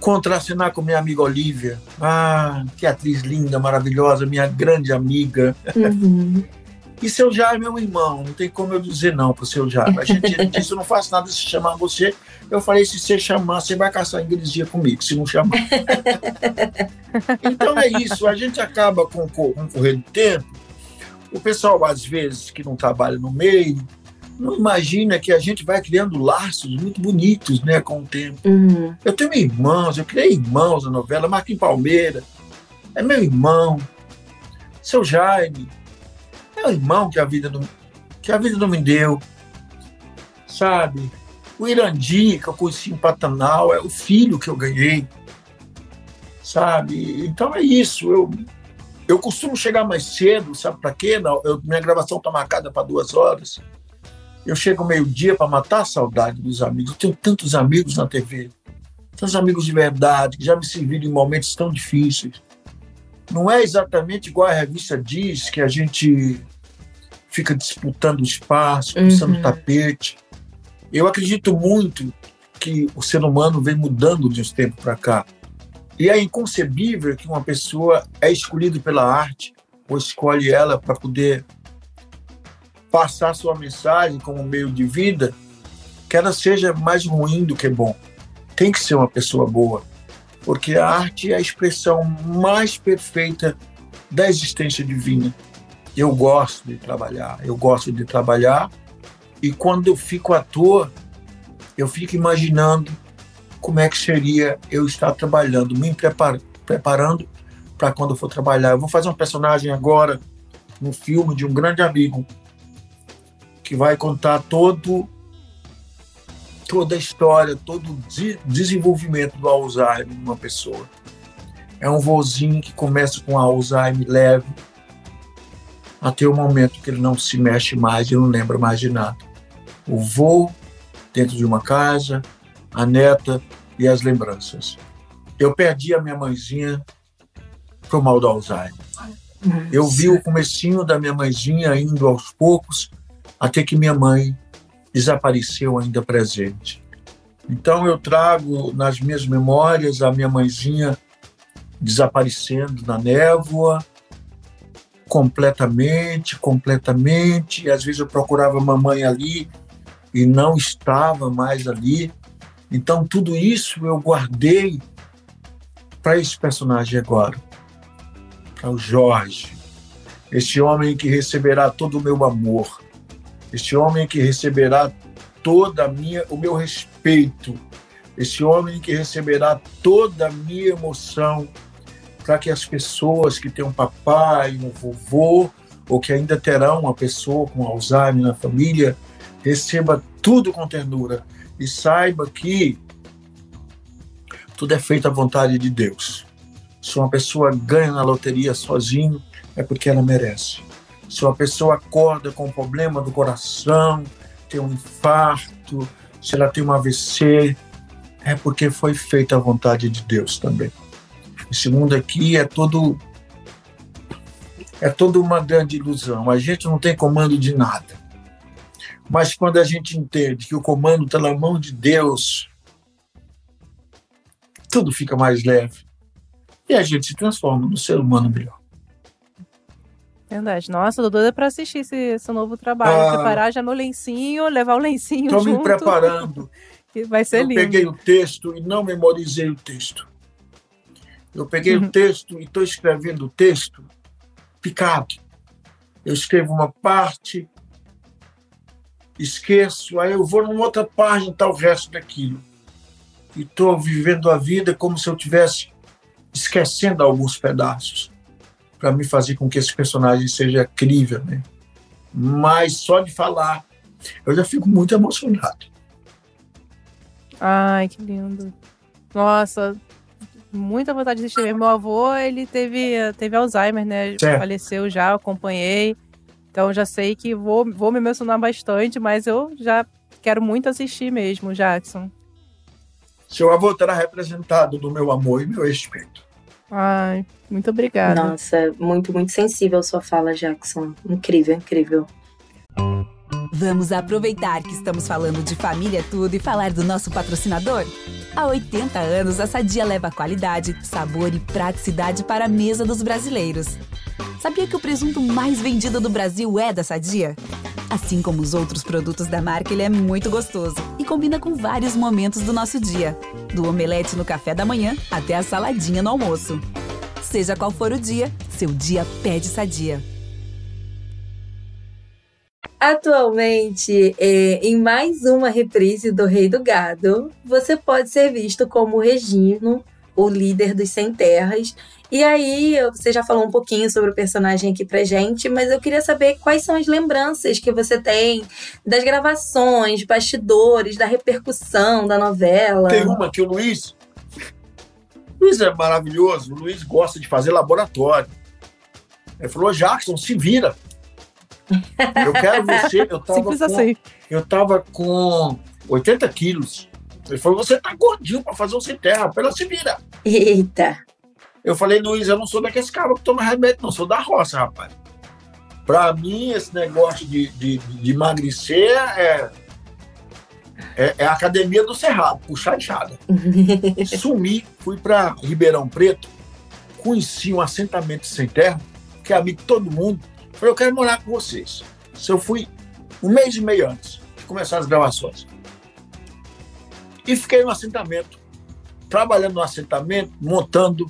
Contracenar com minha amiga Olivia, ah, que atriz linda, maravilhosa, minha grande amiga. Uhum. E seu Jair é meu irmão, não tem como eu dizer não pro seu Jair. A gente ele disse, eu não faço nada se chamar você. Eu falei, se você chamar, você vai caçar ingresia comigo, se não chamar. então é isso, a gente acaba com o correr do tempo. O pessoal, às vezes, que não trabalha no meio, não imagina que a gente vai criando laços muito bonitos né, com o tempo. Uhum. Eu tenho irmãos, eu criei irmãos na novela, Marquinhos Palmeira, é meu irmão, seu Jaime, é o irmão que a vida não, que a vida não me deu, sabe? O Irandi, que eu conheci em Pantanal, é o filho que eu ganhei, sabe? Então é isso, eu, eu costumo chegar mais cedo, sabe para quê? Não, eu- minha gravação está marcada para duas horas. Eu chego meio-dia para matar a saudade dos amigos. Eu tenho tantos amigos na TV, tantos amigos de verdade, que já me serviram em momentos tão difíceis. Não é exatamente igual a revista diz, que a gente fica disputando espaço, puxando Uhum. tapete. Eu acredito muito que o ser humano vem mudando de uns tempos para cá. E é inconcebível que uma pessoa é escolhida pela arte ou escolhe ela para poder passar sua mensagem como meio de vida, que ela seja mais ruim do que bom. Tem que ser uma pessoa boa, porque a arte é a expressão mais perfeita da existência divina. Eu gosto de trabalhar, eu gosto de trabalhar, e quando eu fico à toa, eu fico imaginando como é que seria eu estar trabalhando, me prepar- preparando para quando eu for trabalhar. Eu vou fazer um personagem agora no filme de um grande amigo que vai contar todo toda a história, todo o de- desenvolvimento do Alzheimer de uma pessoa. É um vozinho que começa com Alzheimer leve até o momento que ele não se mexe mais e não lembra mais de nada. O voo dentro de uma casa, a neta e as lembranças. Eu perdi a minha mãezinha pro mal do Alzheimer. Eu vi o comecinho da minha mãezinha indo aos poucos até que minha mãe desapareceu ainda presente. Então eu trago nas minhas memórias a minha mãezinha desaparecendo na névoa, completamente, completamente. E às vezes eu procurava a mamãe ali e não estava mais ali. Então tudo isso eu guardei para esse personagem agora, para o Jorge, este homem que receberá todo o meu amor, este homem que receberá toda a minha, o meu respeito, este homem que receberá toda a minha emoção, para que as pessoas que têm um papai, um vovô, ou que ainda terão uma pessoa com Alzheimer na família, receba tudo com ternura e saiba que tudo é feito à vontade de Deus. Se uma pessoa ganha na loteria sozinho, é porque ela merece. Se uma pessoa acorda com um problema do coração, tem um infarto, se ela tem um AVC, é porque foi feita a vontade de Deus também. Esse mundo aqui é todo é toda uma grande ilusão. A gente não tem comando de nada. Mas quando a gente entende que o comando está na mão de Deus, tudo fica mais leve. E a gente se transforma no ser humano melhor. Verdade. Nossa, tô doida pra assistir esse, esse novo trabalho. Ah. Preparar já meu lencinho, levar o lencinho Estou junto. me preparando. Vai ser Eu lindo. peguei o texto e não memorizei o texto. Eu peguei Uhum. o texto e estou escrevendo o texto picado. Eu escrevo uma parte, esqueço, aí eu vou numa outra página e tá o resto daquilo. E estou vivendo a vida como se eu tivesse esquecendo alguns pedaços para me fazer com que esse personagem seja crível, né? Mas só de falar, eu já fico muito emocionado. Ai, que lindo. Nossa, muita vontade de assistir. Meu avô, ele teve, teve Alzheimer, né? Certo. Faleceu já, acompanhei. Então já sei que vou, vou me emocionar bastante, mas eu já quero muito assistir mesmo, Jackson. Seu avô terá representado do meu amor e meu respeito. Ai, muito obrigada. Nossa, muito, muito sensível sua fala, Jackson. Incrível, incrível. Vamos aproveitar que estamos falando de família tudo e falar do nosso patrocinador? Há 80 anos, a Sadia leva qualidade, sabor e praticidade para a mesa dos brasileiros. Sabia que o presunto mais vendido do Brasil é da Sadia? Assim como os outros produtos da marca, ele é muito gostoso e combina com vários momentos do nosso dia, do omelete no café da manhã até a saladinha no almoço. Seja qual for o dia, seu dia pede Sadia. Atualmente, é, em mais uma reprise do Rei do Gado, você pode ser visto como Regino, o líder dos Sem Terras. E aí, você já falou um pouquinho sobre o personagem aqui pra gente, mas eu queria saber quais são as lembranças que você tem das gravações, bastidores, da repercussão da novela. Tem uma que o Luiz. O Luiz é maravilhoso. O Luiz gosta de fazer laboratório. Ele falou: Jackson, se vira. Eu quero você. Eu tava, Simples com, assim. eu tava com 80 quilos. Ele falou: Você tá gordinho para fazer um sem terra. Pela se vira. Eita! Eu falei: Luiz, eu não sou daqueles caras que toma remédio, não. Sou da roça, rapaz. Para mim, esse negócio de, de, de emagrecer é, é, é a academia do Cerrado, puxar enxada. Sumi, fui para Ribeirão Preto, conheci um assentamento sem terra, que é amigo de todo mundo. Falei, eu quero morar com vocês. Se eu fui um mês e meio antes de começar as gravações. E fiquei no assentamento, trabalhando no assentamento, montando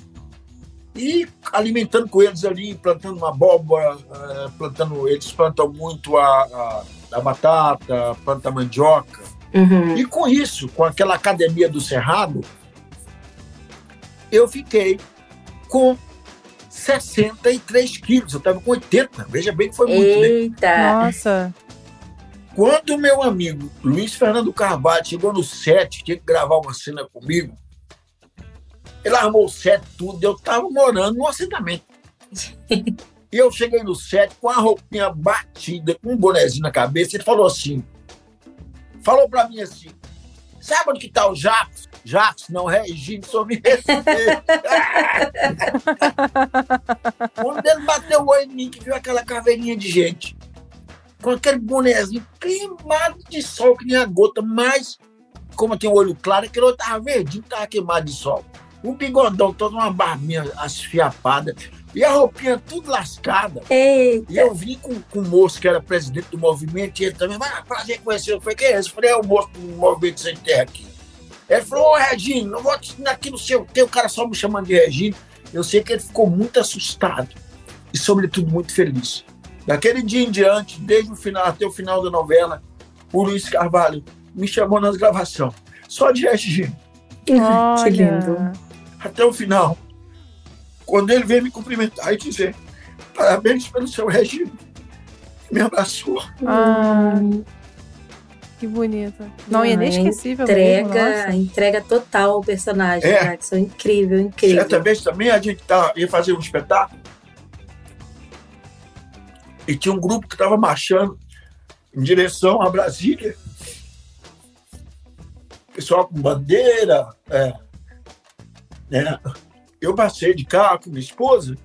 e alimentando com eles ali, plantando uma abóbora, eh, plantando, eles plantam muito a, a, a batata, plantam mandioca. Uhum. E com isso, com aquela academia do Cerrado, eu fiquei com 63 quilos. Eu estava com 80. Veja bem que foi muito. Né? Eita! Nossa. Quando o meu amigo Luiz Fernando Carvalho chegou no set, tinha que gravar uma cena comigo, ele armou o set tudo, eu estava morando no assentamento. E eu cheguei no set com a roupinha batida, com um bonezinho na cabeça, ele falou assim, falou pra mim assim, sabe onde que tá o Jacques? Jacques, não, Regine, só me respeita. Quando ele bateu o olho em mim, que viu aquela caveirinha de gente, com aquele bonezinho queimado de sol, que nem a gota, mas, como eu tenho olho claro, aquele outro tava verdinho, tava queimado de sol. O bigodão todo, uma barbinha asfiapada, e a roupinha tudo lascada. Eita! E eu vim com, com o moço que era presidente do movimento, e ele também, mas prazer conhecer. Eu falei, quem é esse? Eu falei, é o moço do movimento sem terra aqui. Ele falou, ô Regine, não vou te aqui no seu tem o cara só me chamando de Regine. Eu sei que ele ficou muito assustado e, sobretudo, muito feliz. Daquele dia em diante, desde o final até o final da novela, o Luiz Carvalho me chamou nas gravações, só de Regine, Olha. Que lindo. até o final. Quando ele veio me cumprimentar e dizer, parabéns pelo seu Regine, me abraçou. Ah, que bonita. Não, e é é inesquecível mesmo, Entrega, nossa. entrega total ao personagem, É. Jackson. Incrível, incrível. Certa vez também a gente tá, ia fazer um espetáculo. E tinha um grupo que estava marchando em direção a Brasília. Pessoal com bandeira. É, né? Eu passei de carro com minha esposa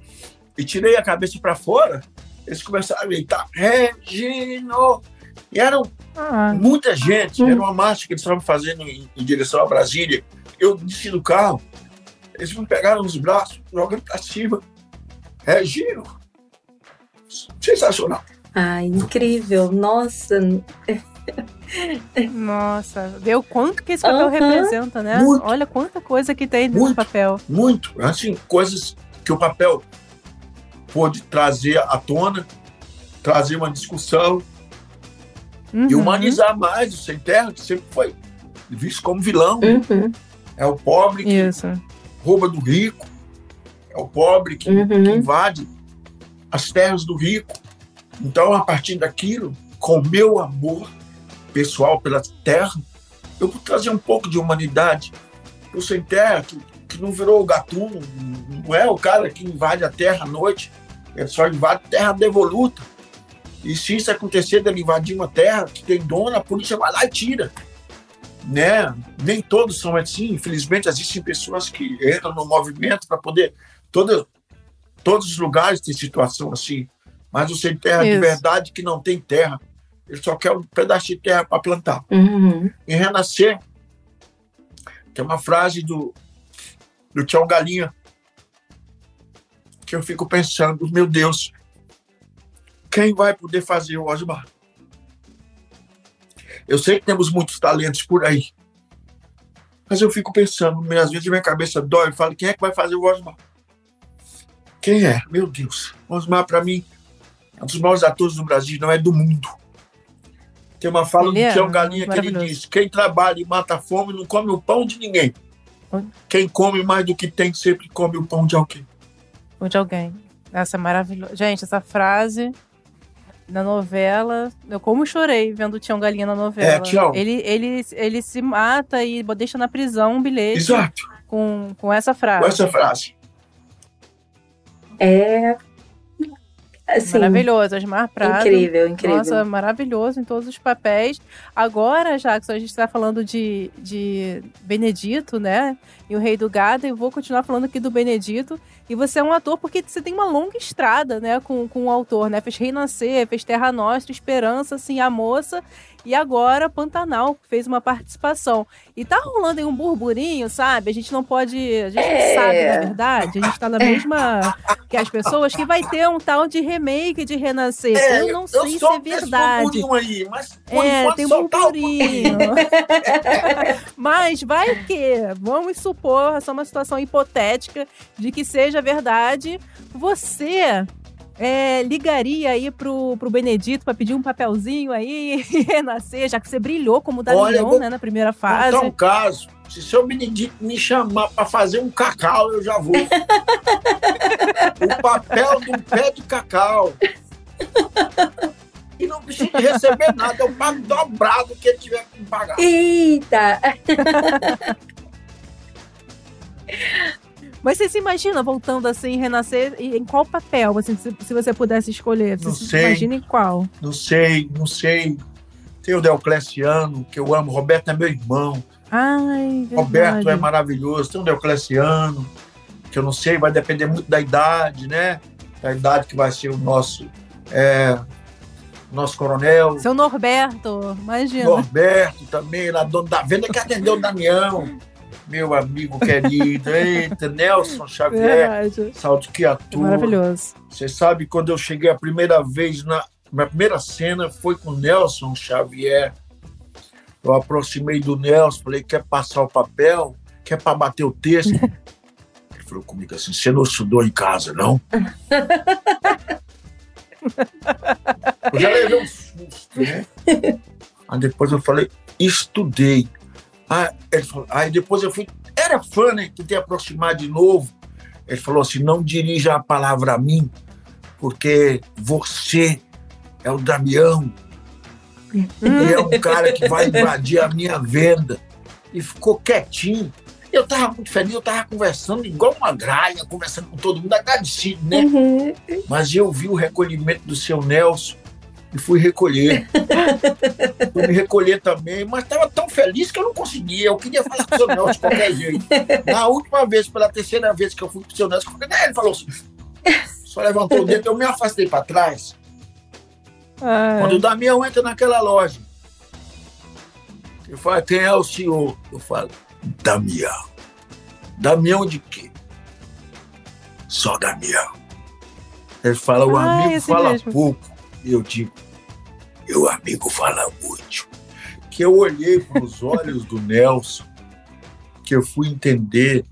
e tirei a cabeça para fora. Eles começaram a gritar: Regino! E eram Ah, muita gente, era uma marcha que eles estavam fazendo em, em direção a Brasília. Eu desci do carro, eles me pegaram nos braços, jogando para cima. Regino! Sensacional. Ai, incrível. Nossa. nossa, vê o quanto que esse papel Aham. representa, né? Muito. Olha quanta coisa que tem nesse Muito. papel. muito, assim, coisas que o papel pôde trazer à tona, trazer uma discussão e Uhum. humanizar mais o Sem Terra, que sempre foi visto como vilão. Uhum, É o pobre que Isso. rouba do rico, é o pobre que, que uhum. invade as terras do rico. Então, a partir daquilo, com o meu amor pessoal pela terra, eu vou trazer um pouco de humanidade. O Sem Terra, que, que não virou o gatuno, não é o cara que invade a terra à noite, ele só invade terra devoluta. E se isso acontecer dele invadir uma terra que tem dono, a polícia vai lá e tira. Né? Nem todos são assim, infelizmente existem pessoas que entram no movimento para poder. Toda, todos os lugares têm situação assim. Mas o sem terra de Isso. verdade que não tem terra. Ele só quer um pedaço de terra para plantar. Uhum. Em Renascer, tem uma frase do, do Tchau Galinha que eu fico pensando, meu Deus, quem vai poder fazer o Osmar? Eu sei que temos muitos talentos por aí, mas eu fico pensando, às vezes minha cabeça dói, eu falo, quem é que vai fazer o Osmar? Quem é? Meu Deus. Osmar, para mim, é um dos maiores atores do Brasil, não é do mundo. Tem uma fala Ele do é Tião Galinha que ele diz: quem trabalha e mata a fome não come o pão de ninguém. Quem come mais do que tem sempre come o pão de alguém. Ou de alguém. Essa é maravilhosa. Gente, essa frase na novela. Eu como chorei vendo o Tião Galinha na novela. É, Tião. Ele, ele, ele se mata e deixa na prisão um bilhete Exato, com, com essa frase. com essa frase. É. Assim, Maravilhoso, Osmar Prado. incrível, incrível. Nossa, maravilhoso em todos os papéis. Agora, Jackson, a gente está falando de, de Benedito, né? E o Rei do Gado, e eu vou continuar falando aqui do Benedito. E você é um ator porque você tem uma longa estrada, né, com, com o autor, né? Fez Renascer, fez Terra Nostra, Esperança, assim, A Moça. E agora Pantanal fez uma participação. E tá rolando aí um burburinho, sabe? A gente não pode. A gente É. sabe, na verdade. A gente tá na mesma que as pessoas que vai ter um tal de remake de Renascer. É, eu não sei se é verdade. burburinho aí, mas É, tem um só tá burburinho. Mas vai que, vamos supor, essa é uma situação hipotética de que seja verdade. Você é, ligaria aí pro, pro Benedito para pedir um papelzinho aí e renascer, já que você brilhou como Damião, vou né, na primeira fase. um caso. Se seu Benedito me chamar para fazer um cacau, eu já vou. o papel um pé de cacau. E não precisa receber nada, eu pago dobrado o que ele tiver que me pagar. Eita! Mas você se imagina voltando assim, renascer, e em qual papel, assim, se, se você pudesse escolher? Você Não se sei. imagina em qual? Não sei, não sei. Tem o Deocleciano, que eu amo. Roberto é meu irmão. Ai. Roberto é maravilhoso. Tem o Deocleciano, que eu não sei, vai depender muito da idade, né? Da idade que vai ser o nosso, é, nosso coronel. Seu Norberto, imagina. Norberto também, lá dono da venda, que atendeu o Damião. Meu amigo querido. Eita, Nelson Xavier. Verdade. Salto que atua. maravilhoso. Você sabe, quando eu cheguei a primeira vez, na minha primeira cena foi com Nelson Xavier. Eu aproximei do Nelson, falei, quer passar o papel? Quer para bater o texto? Ele falou comigo assim, você não estudou em casa, não? eu já levei um susto, né? Aí depois eu falei, estudei. Aí, ele falou, aí depois eu fui, era fã, né? Tentei aproximar de novo. Ele falou assim, não dirija a palavra a mim, porque você é o Damião. E é um cara que vai invadir a minha venda. E ficou quietinho. Eu tava muito feliz, eu tava conversando igual uma graia, conversando com todo mundo, agradecido, né? Uhum. Mas eu vi o recolhimento do seu Nelson e fui recolher. fui me recolher também, mas estava tão feliz que eu não conseguia. Eu queria falar com o seu Nelson de qualquer jeito. Na última vez, pela terceira vez que eu fui com o seu Nelson, "É", ele falou assim, só levantou o dedo, eu me afastei para trás. Ai. Quando o Damião entra naquela loja, ele fala, quem é o senhor? Eu falo, Damião. Damião de quê? Só Damião. Ele fala, o Ah, amigo fala mesmo. pouco. E eu digo, meu amigo fala muito. Que eu olhei para os olhos do Nelson, que eu fui entender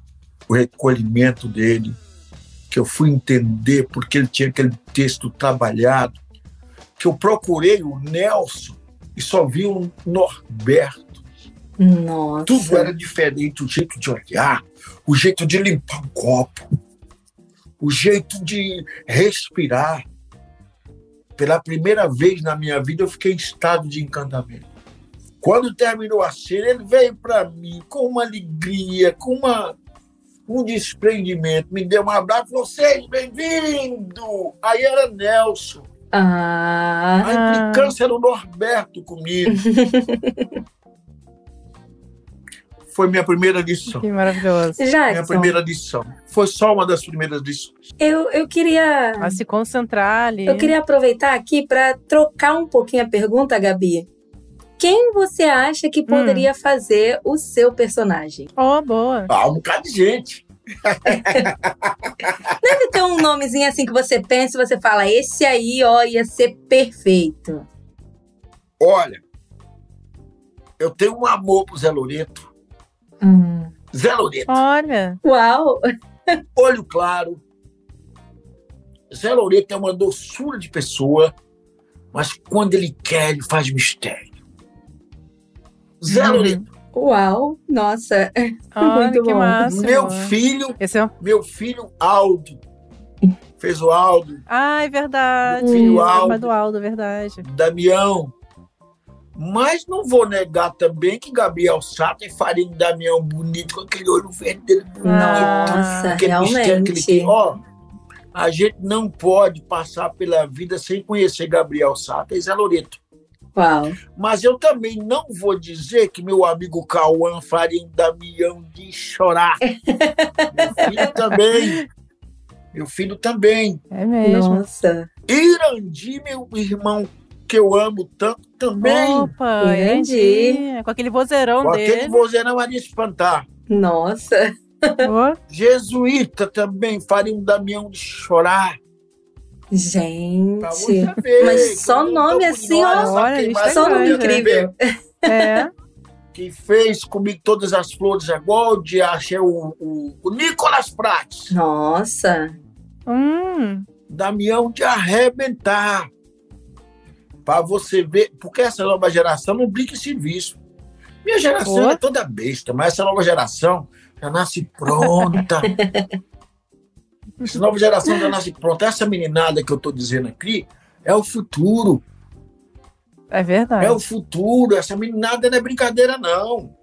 o recolhimento dele, que eu fui entender porque ele tinha aquele texto trabalhado, que eu procurei o Nelson e só vi o Norberto. Nossa. Tudo era diferente, o jeito de olhar, o jeito de limpar um copo, o jeito de respirar. Pela primeira vez na minha vida, eu fiquei em estado de encantamento. Quando terminou a cena, ele veio para mim com uma alegria, com uma, um desprendimento, me deu um abraço, falou: seja bem-vindo! Aí era Nelson. Ah, A implicância era o Norberto comigo. Foi minha primeira lição. Que maravilhoso. Minha Jackson, primeira lição. Foi só uma das primeiras lições. eu, eu queria. A se concentrar ali. Eu queria aproveitar aqui para trocar um pouquinho a pergunta, Gabi. Quem você acha que poderia fazer o seu personagem? Oh, boa. Ah, um bocado de gente. Deve ter um nomezinho assim que você pensa e você fala, esse aí, ó, ia ser perfeito. Olha, eu tenho um amor pro Zé Loreto. Hum. Zé Loreto, Olha. Uau! olho claro. Zé Loreto é uma doçura de pessoa, mas quando ele quer, ele faz mistério. Zé Uhum. Loreto, Uau! Nossa! Olha Muito que bom. máximo. meu filho, Esse é... meu filho Aldo, fez o Aldo, Ah, é verdade. Filho Esse é o Aldo. do Aldo, verdade. Damião. Mas não vou negar também que Gabriel Sato faria um Damião bonito com aquele olho verde dele bonito. Nossa, aquele mistério que ele tem. realmente. Ó, a gente não pode passar pela vida sem conhecer Gabriel Sato e Zé Loreto. Uau! Mas eu também não vou dizer que meu amigo Cauã faria um Damião de chorar. meu filho também. Meu filho também. É mesmo. Nossa! Irandi, meu irmão, que eu amo tanto, também. Opa, Entendi. entendi. Com aquele vozeirão Com aquele dele. vozeirão ali espantar. Nossa! Oh, Jesuíta também faria um Damião de chorar. Gente! ver. Mas só Quando eu nome assim, Olha, é Só nome incrível. é. Quem fez comigo todas as flores agora, de achei o, o, o Nicolas Prates. Nossa! Hum. Damião de arrebentar. Pra você ver, porque essa nova geração não brinca em serviço. Minha geração é toda besta, mas essa nova geração já nasce pronta. essa nova geração já nasce pronta. Essa meninada que eu tô dizendo aqui é o futuro. É verdade. É o futuro. Essa meninada não é brincadeira, não.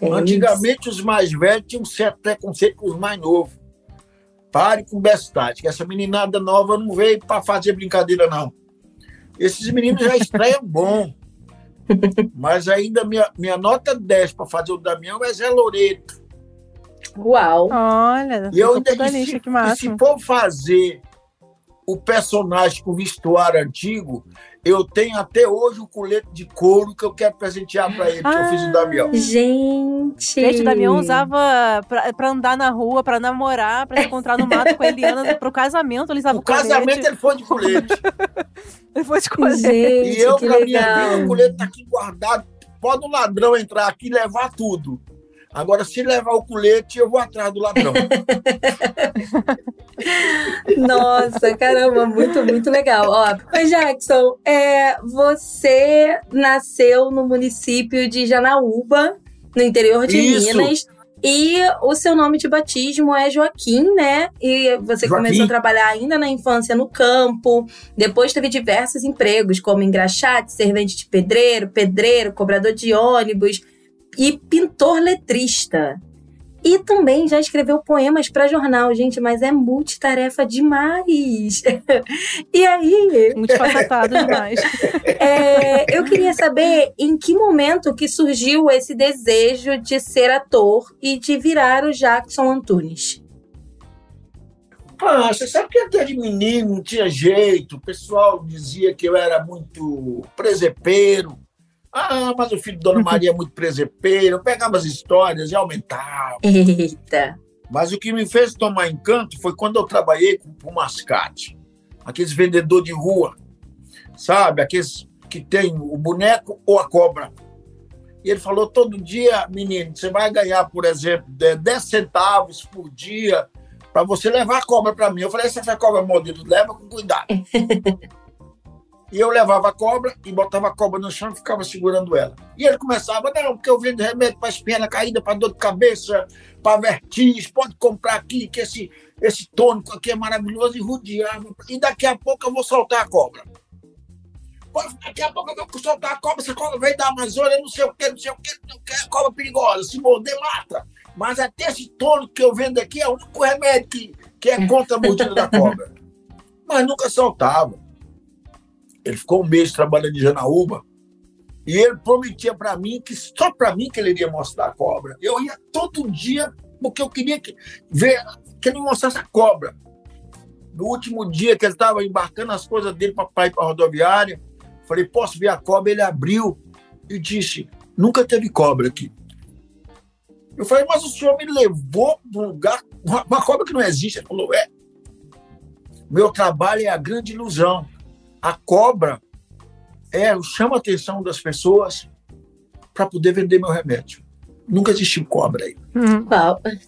É Antigamente, os mais velhos tinham um certo preconceito com os mais novos. Pare com bestagem, que essa meninada nova não veio para fazer brincadeira, não. Esses meninos já estreiam bom. Mas ainda minha, minha nota 10 para fazer o Damião é Zé Loreto. Uau! Olha, E eu ainda se, que e máximo. se for fazer o personagem com vestuário antigo, eu tenho até hoje o colete de couro que eu quero presentear para ele, que eu fiz o Damião. Gente! Gente, o Damião usava pra, pra andar na rua, pra namorar, pra se encontrar no mato com a Eliana, pro casamento, ele usava O casamento ele foi de colete. Ele foi de colete. Gente, E eu, pra minha vida, o colete tá aqui guardado. Pode o ladrão entrar aqui e levar tudo. Agora, se levar o colete, eu vou atrás do ladrão. Nossa, caramba, muito, muito legal. Ó, Oi, Jackson, é, você nasceu no município de Janaúba, no interior de Isso. Minas. E o seu nome de batismo é Joaquim, né? E você Joaquim. começou a trabalhar ainda na infância no campo. Depois teve diversos empregos, como engraxate, servente de pedreiro, pedreiro, cobrador de ônibus e pintor letrista. E também já escreveu poemas para jornal, gente, mas é multitarefa demais. e aí. Multifacetado demais. É, eu queria saber em que momento que surgiu esse desejo de ser ator e de virar o Jackson Antunes. Ah, você sabe que até de menino não tinha jeito. O pessoal dizia que eu era muito presepeiro. Ah, mas o filho de Dona Maria é muito presepeiro. Eu pegava as histórias e aumentava. Eita. Mas o que me fez tomar encanto foi quando eu trabalhei com o mascate. Aqueles vendedores de rua, sabe? Aqueles que tem o boneco ou a cobra. E ele falou todo dia, menino, você vai ganhar, por exemplo, 10 centavos por dia para você levar a cobra para mim. Eu falei, essa cobra mordida, leva com cuidado. e eu levava a cobra e botava a cobra no chão e ficava segurando ela. E ele começava, não, porque eu vendo remédio para espinha caída, para dor de cabeça, para vertigem, pode comprar aqui, que esse, esse tônico aqui é maravilhoso, e rodeava. E daqui a pouco eu vou soltar a cobra. Daqui a pouco eu vou soltar a cobra, essa cobra veio da Amazônia, não sei o que, não sei o que, não quer é cobra perigosa, se morder, mata. Mas até esse tônico que eu vendo aqui é o único remédio que, que é contra a mordida da cobra. Mas nunca soltava. Ele ficou um mês trabalhando em Janaúba e ele prometia para mim que só para mim que ele iria mostrar a cobra. Eu ia todo dia porque eu queria que, ver que ele me mostrasse a cobra. No último dia que ele estava embarcando as coisas dele para ir para a rodoviária, falei, posso ver a cobra? Ele abriu e disse, nunca teve cobra aqui. Eu falei, mas o senhor me levou para um lugar, uma cobra que não existe. Ele falou, é. Meu trabalho é a grande ilusão. A cobra é, chama a atenção das pessoas para poder vender meu remédio. Nunca existiu cobra aí. Uhum.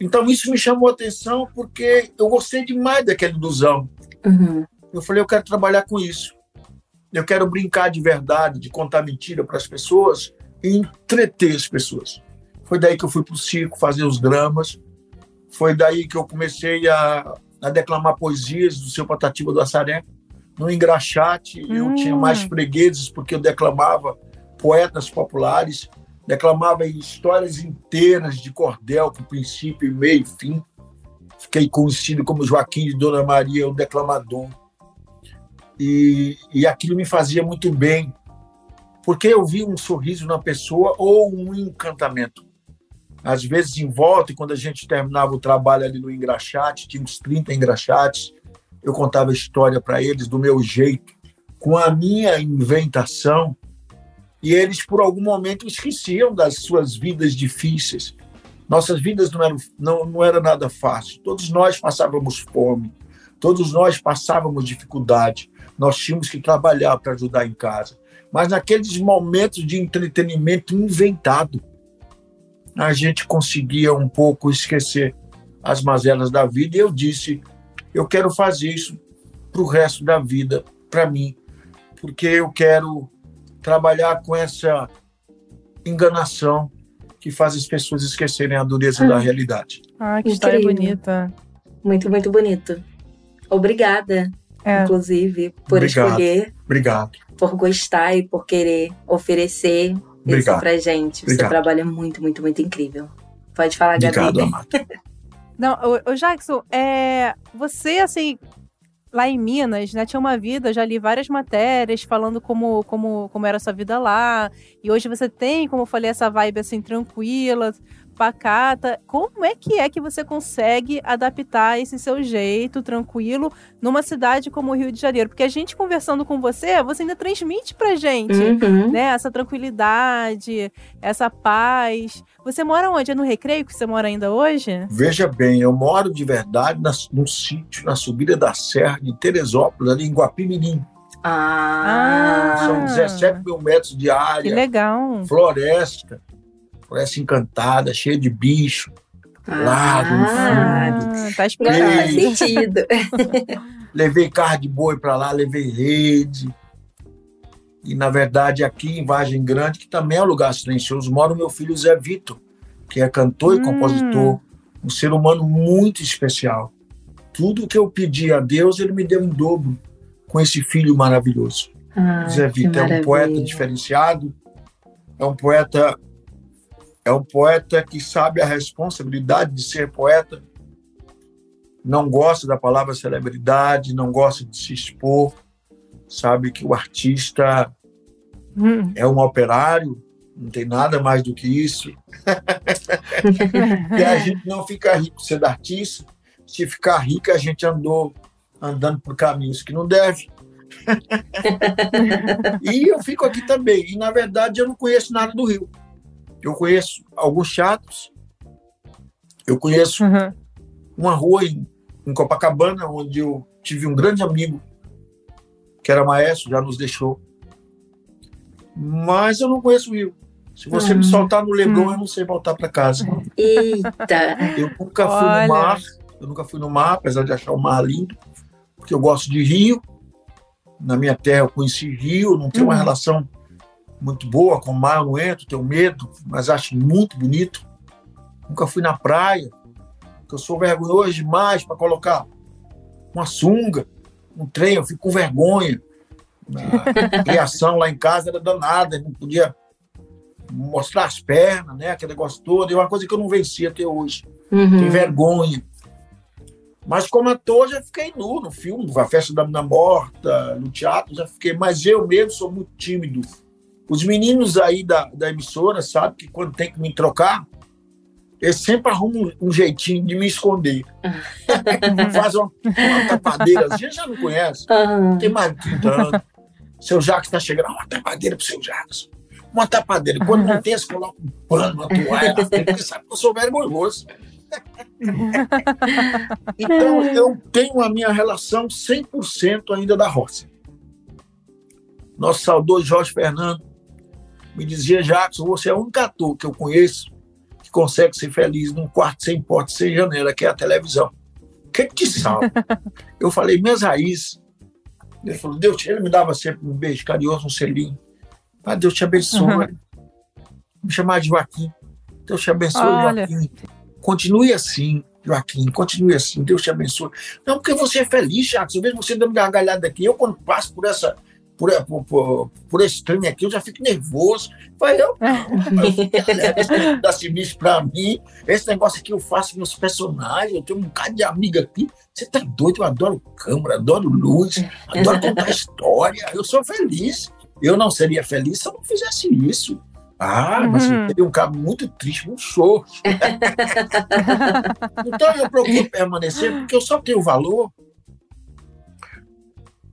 Então isso me chamou a atenção porque eu gostei demais daquela ilusão. Uhum. Eu falei, eu quero trabalhar com isso. Eu quero brincar de verdade, de contar mentira para as pessoas e entreter as pessoas. Foi daí que eu fui para o circo fazer os dramas. Foi daí que eu comecei a, a declamar poesias do seu Patativa do Assaré. No engraxate, hum. eu tinha mais fregueses porque eu declamava poetas populares, declamava histórias inteiras de cordel, com princípio, meio e fim. Fiquei conhecido como Joaquim de Dona Maria, o declamador. E, e aquilo me fazia muito bem, porque eu vi um sorriso na pessoa ou um encantamento às vezes em volta, quando a gente terminava o trabalho ali no engraxate, tinha uns 30 engraxates, eu contava história para eles do meu jeito, com a minha inventação, e eles por algum momento esqueciam das suas vidas difíceis. Nossas vidas não eram não, não era nada fácil. Todos nós passávamos fome, todos nós passávamos dificuldade. Nós tínhamos que trabalhar para ajudar em casa. Mas naqueles momentos de entretenimento inventado, a gente conseguia um pouco esquecer as mazelas da vida. E eu disse: eu quero fazer isso para o resto da vida, para mim, porque eu quero trabalhar com essa enganação que faz as pessoas esquecerem a dureza da realidade. Ah, que história bonita. Muito, muito bonito. Obrigada, é. inclusive, por Obrigado. escolher. Obrigado. Por gostar e por querer oferecer Obrigado. isso pra gente. Obrigado. Seu trabalho é muito, muito, muito incrível. Pode falar, Obrigado, Gabi. Amata. Não, o, o Jackson, é, você, assim, lá em Minas, né, tinha uma vida, já li várias matérias falando como, como, como era a sua vida lá, e hoje você tem, como eu falei, essa vibe, assim, tranquila, pacata. Como é que é que você consegue adaptar esse seu jeito tranquilo numa cidade como o Rio de Janeiro? Porque a gente conversando com você, você ainda transmite pra gente, uhum. né? Essa tranquilidade, essa paz. Você mora onde? É no Recreio que você mora ainda hoje? Veja bem, eu moro de verdade na, num sítio na subida da Serra de Teresópolis, ali em Guapimirim. Ah. São 17 mil metros de área. Que legal. Floresta floresta encantada, cheia de bicho, Ah, lago no fundo. tá Agora explicado. faz sentido. Levei carro de boi para lá, levei rede. E, na verdade, aqui em Vargem Grande, que também é um lugar silencioso, mora o meu filho Zé Vitor, que é cantor e Hum. compositor, um ser humano muito especial. Tudo que eu pedi a Deus, ele me deu em dobro com esse filho maravilhoso. Ah, Zé Vitor é um poeta diferenciado, é um poeta É um poeta que sabe a responsabilidade de ser poeta, não gosta da palavra celebridade, não gosta de se expor, sabe que o artista Hum. é um operário, não tem nada mais do que isso. e a gente não fica rico sendo artista. Se ficar rico, a gente andou andando por caminhos que não deve. e eu fico aqui também. E, na verdade, eu não conheço nada do Rio. Eu conheço alguns teatros. Eu conheço Uhum. uma rua em, em Copacabana, onde eu tive um grande amigo, que era maestro, já nos deixou. Mas eu não conheço o Rio. Se você me soltar no Leblon, eu não sei voltar para casa. Eita. Eu nunca fui Olha. no mar, eu nunca fui no mar, apesar de achar o mar lindo, porque eu gosto de rio. Na minha terra eu conheci rio, não tenho uma Uhum. relação muito boa com mar, entro, tenho medo, mas acho muito bonito. Nunca fui na praia, porque eu sou vergonhoso demais para colocar uma sunga, um trem, eu fico com vergonha. A criação lá em casa era danada, não podia mostrar as pernas, né? Aquele negócio todo, é uma coisa que eu não venci até hoje. Tem Uhum. vergonha. Mas como ator, já fiquei nu no filme, a festa da Mina Morta, no teatro, já fiquei. Mas eu mesmo sou muito tímido. Os meninos aí da, da emissora sabem que quando tem que me trocar, eles sempre arrumam um, um jeitinho de me esconder. Faz uma, uma tapadeira. A gente já não conhece. Aham. Tem mais de 30 anos. Seu Jacques está chegando. Uma tapadeira pro seu Jacques. Uma tapadeira. Quando não tem, você coloca um pano, uma toalha frente, porque sabe que eu sou vergonhoso. então, eu tenho a minha relação 100% ainda da roça. Nosso saudoso Jorge Fernando me dizia, Jackson, você é o único ator que eu conheço que consegue ser feliz num quarto sem porta, sem janela, que é a televisão. O que que te salva? eu falei, minhas raízes. Ele falou, Deus, te- ele me dava sempre um beijo carinhoso, um selinho. Ah, Deus te abençoe. Me chamar de Joaquim. Deus te abençoe, Olha. Joaquim. Continue assim, Joaquim, continue assim, Deus te abençoe. Não, porque você é feliz, Jacques. Eu vejo você dando gargalhada aqui. Eu, quando passo por essa. Por, por, por, esse trem aqui, eu já fico nervoso. Falei, eu não, eu da serviço pra mim. Esse negócio aqui eu faço meus personagens, eu tenho um bocado de amiga aqui. Você tá doido? Eu adoro câmera, adoro luz, adoro contar história. Eu sou feliz. Eu não seria feliz se eu não fizesse isso. Ah, mas Uhum. eu teria um cabo muito triste, muito show. então eu procuro permanecer porque eu só tenho valor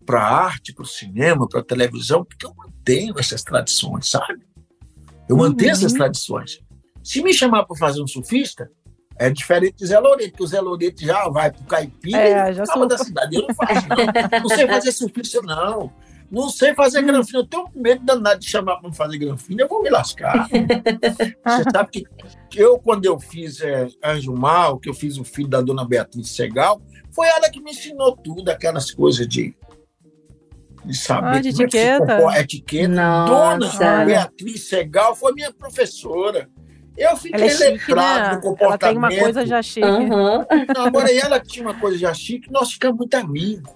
para a arte, para o cinema, para a televisão, porque eu mantenho essas tradições, sabe? Eu mantenho Uhum. essas tradições. Se me chamar para fazer um surfista, é diferente de Zé Loreto, porque o Zé Loreto já vai para o caipira É, já fala da cidade. Eu não faço, não. Não sei fazer surfista, não. Não sei fazer granfino. Eu tenho medo danado de chamar para fazer granfino, eu vou me lascar. Você sabe que que eu, quando eu fiz é, Anjo Mal, que eu fiz o filho da dona Beatriz Segal, foi ela que me ensinou tudo, aquelas coisas de, de saber Ah, de como é que se etiqueta. etiqueta. Nossa. Dona Beatriz Segal foi minha professora. Eu fiquei Ela é letrado né? no comportamento. Ela tem uma coisa já chique. Aham. Não, agora ela tinha uma coisa já chique, nós ficamos muito amigos.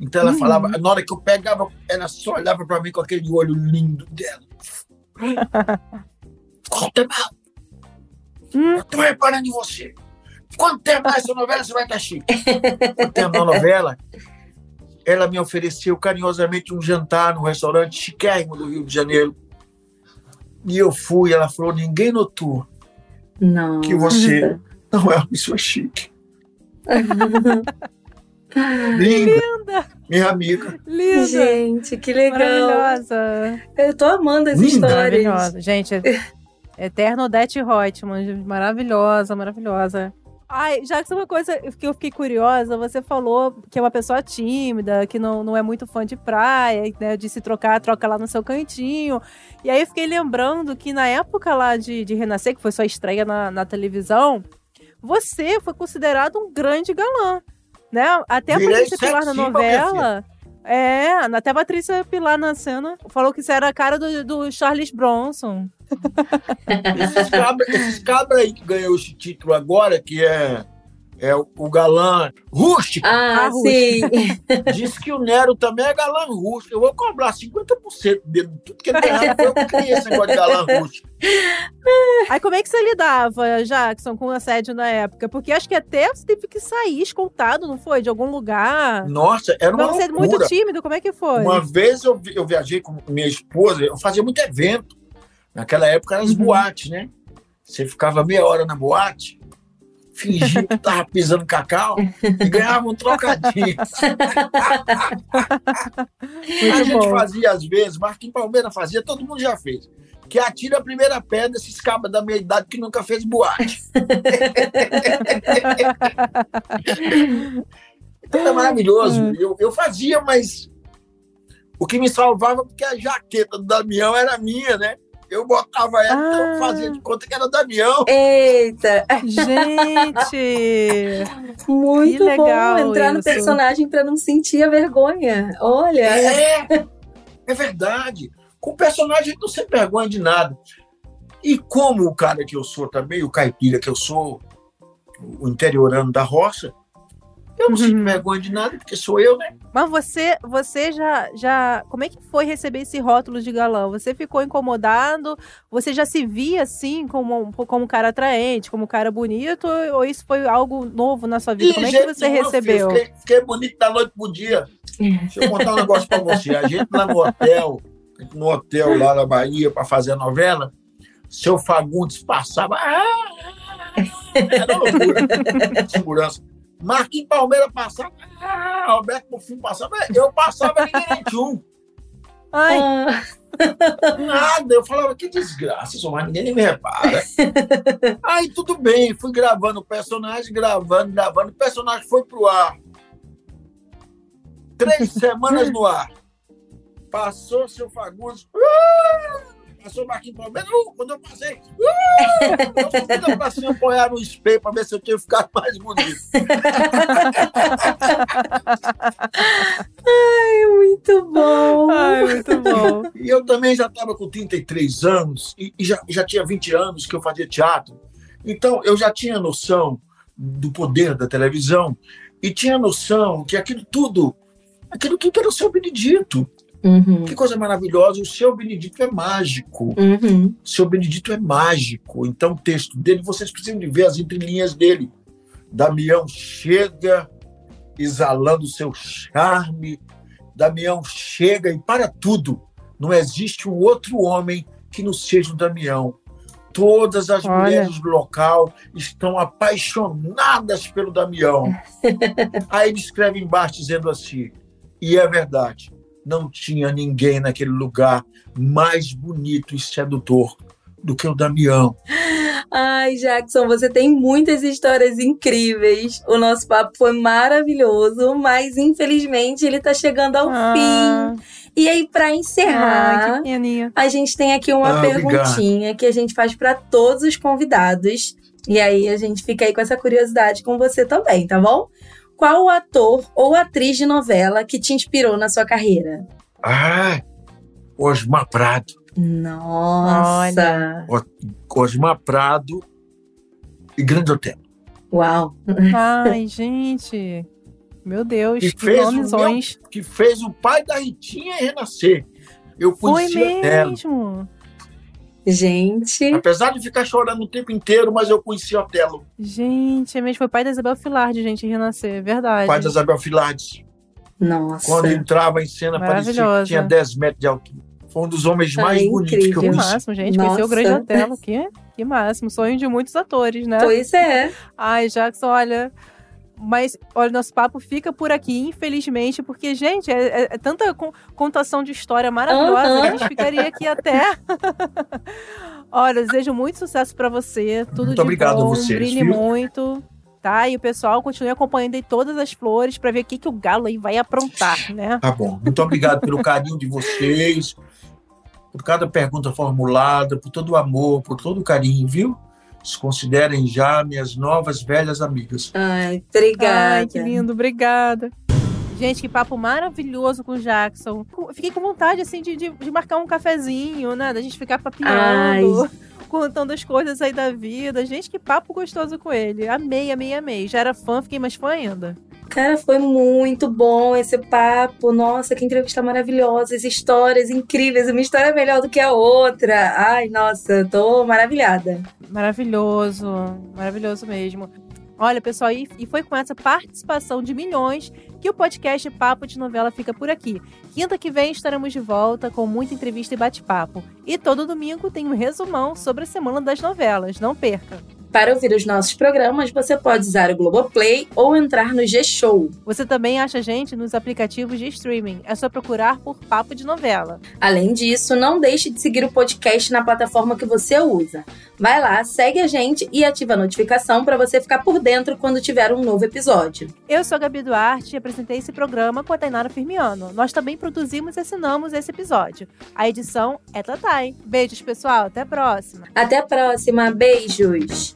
Então ela Uhum. falava, na hora que eu pegava, ela só olhava para mim com aquele olho lindo dela. Conta mal. Hum. Eu tô reparando em você. Quanto tempo mais essa novela você vai estar chique? Quanto tempo na novela, ela me ofereceu carinhosamente um jantar no restaurante chiquérrimo do Rio de Janeiro. E eu fui, ela falou, ninguém notou Nossa. que você não é uma pessoa chique. Linda. Minha amiga. Linda. Gente, que legal. Maravilhosa. Eu tô amando as Linda. histórias. Maravilhosa. Gente, Eterno Odete Reutemann. Maravilhosa, maravilhosa. Ai, já que é uma coisa que eu fiquei curiosa, você falou que é uma pessoa tímida, que não, não é muito fã de praia, né? De se trocar, troca lá no seu cantinho. E aí eu fiquei lembrando que na época lá de, de Renascer, que foi sua estreia na, na televisão, você foi considerado um grande galã. Né? Até a Virei Patrícia Pilar na sex symbol, minha novela. É, até a Patrícia Pilar na cena falou que você era a cara do, do Charles Bronson. Esses cabras cabra aí que ganhou esse título agora, que é, é o, o galã rústico. Ah, Ah, sim. Diz que o Nero também é galã rústico. Eu vou cobrar 50% dele, tudo que ele ganhava. Foi eu criei esse negócio de galã rústico. Aí como é que você lidava, Jackson, com o assédio na época? Porque acho que até você teve que sair escoltado, não foi? De algum lugar. Nossa, era uma você é muito tímido, como é que foi? Uma vez eu, eu viajei com minha esposa, eu fazia muito evento. Naquela época eram as Uhum. boates, né? Você ficava meia hora na boate, fingia que tava pisando cacau e ganhava um trocadinho. a gente fazia às vezes, Marquinhos Palmeira fazia, todo mundo já fez. Que atira a primeira pedra esses cabas da minha idade que nunca fez boate. Então era maravilhoso. Eu, eu fazia, mas o que me salvava porque a jaqueta do Damião era minha, né? Eu botava ela, então Ah. eu fazia de conta que era Damião. Eita, Gente! muito Que legal bom entrar no isso. personagem pra não sentir a vergonha. Olha. É, é verdade. Com o personagem a gente não sem vergonha de nada. E como o cara que eu sou também, o caipira que eu sou, o interiorano da roça, eu não sinto Uhum. vergonha de nada, porque sou eu, né? Mas você, você já, já. Como é que foi receber esse rótulo de galã? Você ficou incomodado? Você já se via assim, como um, como um cara atraente, como um cara bonito? Ou isso foi algo novo na sua vida? De Como é que você nenhum, recebeu? filho. Fiquei, fiquei bonito da noite pro dia. Deixa eu contar um negócio pra você. A gente lá no hotel, no hotel lá na Bahia, pra fazer a novela, seu Fagundes passava. Ah, ah, ah, era loucura. Segurança. Marquinhos Palmeira passava. Ah, Roberto Bonfim passava. Eu passava um. Ai, Ah, Nada. Eu falava, que desgraça, isso, mas ninguém me repara. Aí tudo bem, fui gravando o personagem, gravando, gravando. O personagem foi pro ar. Três semanas no ar. Passou seu Fagundes. uh, Passou o Marquinhos Palmeiras. uh, quando eu passei. uh, eu da pracinha apoiar no espelho para ver se eu tinha ficado mais bonito. é muito bom. ai, muito bom. E eu também já estava com 33 anos e, e já, já tinha 20 anos que eu fazia teatro. Então eu já tinha noção do poder da televisão e tinha noção que aquilo tudo, aquilo tudo era o seu Benedito. Uhum, Que coisa maravilhosa, o seu Benedito é mágico. uhum. O seu Benedito é mágico. Então o texto dele, vocês precisam de ver as entrelinhas dele. Damião chega exalando seu charme. Damião chega e para tudo. Não existe um outro homem que não seja o Damião. Todas as Olha. mulheres do local estão apaixonadas pelo Damião. Aí ele escreve embaixo dizendo assim: e é verdade, não tinha ninguém naquele lugar mais bonito e sedutor do que o Damião. Ai, Jackson, você tem muitas histórias incríveis. O nosso papo foi maravilhoso, mas infelizmente ele tá chegando ao Ah, fim. E aí, pra ai, encerrar, pequenininha. a gente tem aqui uma Ah, perguntinha que a gente faz pra todos os convidados. E aí a gente fica aí com essa curiosidade com você também, tá bom? Qual o ator ou atriz de novela que te inspirou na sua carreira? Ah, Osmar Prado. Nossa! Osmar Prado e Grande Hotel. Uau! Ai, gente. Meu Deus, E que fez o nomezões. Que fez o pai da Ritinha renascer. Eu Foi conhecia ela. mesmo. Gente, Apesar de ficar chorando o tempo inteiro, mas eu conheci Otelo, Gente, é mesmo. Foi pai da Isabel Filardi, gente, renascer. é Verdade. pai da Isabel Filardes. nossa! Quando entrava em cena, parecia que tinha 10 metros de altura. Foi um dos homens Ah, mais bonitos que eu incrível. Que conheci. máximo, gente. Conheceu o Nossa. Grande Otelo. Que, que máximo. Sonho de muitos atores, né? Pois é. Ai, Jackson, olha. Mas, olha, nosso papo fica por aqui, infelizmente, porque, gente, é, é- é tanta con- contação de história maravilhosa Aham. que a gente ficaria aqui até. olha, desejo muito sucesso pra você. Tudo Muito de obrigado a bom, vocês, brilhe viu? muito. Tá? E o pessoal continue acompanhando aí todas as flores pra ver o que, que o galo aí vai aprontar, né? Tá bom. Muito obrigado pelo carinho de vocês, por cada pergunta formulada, por todo o amor, por todo o carinho, viu? Se considerem já minhas novas velhas amigas. Ai, obrigada. Ai, que lindo, obrigada. Gente, que papo maravilhoso com o Jackson. Fiquei com vontade, assim, de, de, de marcar um cafezinho, né? Da gente ficar papiando. contando as coisas aí da vida. Gente, que papo gostoso com ele. Amei, amei, amei. Já era fã, fiquei mais fã ainda. Cara, foi muito bom esse papo. Nossa, que entrevista maravilhosa. As histórias incríveis. Uma história melhor do que a outra. Ai, nossa, tô maravilhada. Maravilhoso. Maravilhoso mesmo. Olha, pessoal, e foi com essa participação de milhões que o podcast Papo de Novela fica por aqui. Quinta que vem estaremos de volta com muita entrevista e bate-papo. E todo domingo tem um resumão sobre a semana das novelas. Não perca! Para ouvir os nossos programas, você pode usar o Globoplay ou entrar no G-Show. Você também acha a gente nos aplicativos de streaming. É só procurar por Papo de Novela. Além disso, não deixe de seguir o podcast na plataforma que você usa. Vai lá, segue a gente e ativa a notificação para você ficar por dentro quando tiver um novo episódio. Eu sou a Gabi Duarte e apresentei esse programa com a Tainara Firmiano. Nós também produzimos e assinamos esse episódio. A edição é Tatai. Beijos, pessoal. Até a próxima. Até a próxima. Beijos.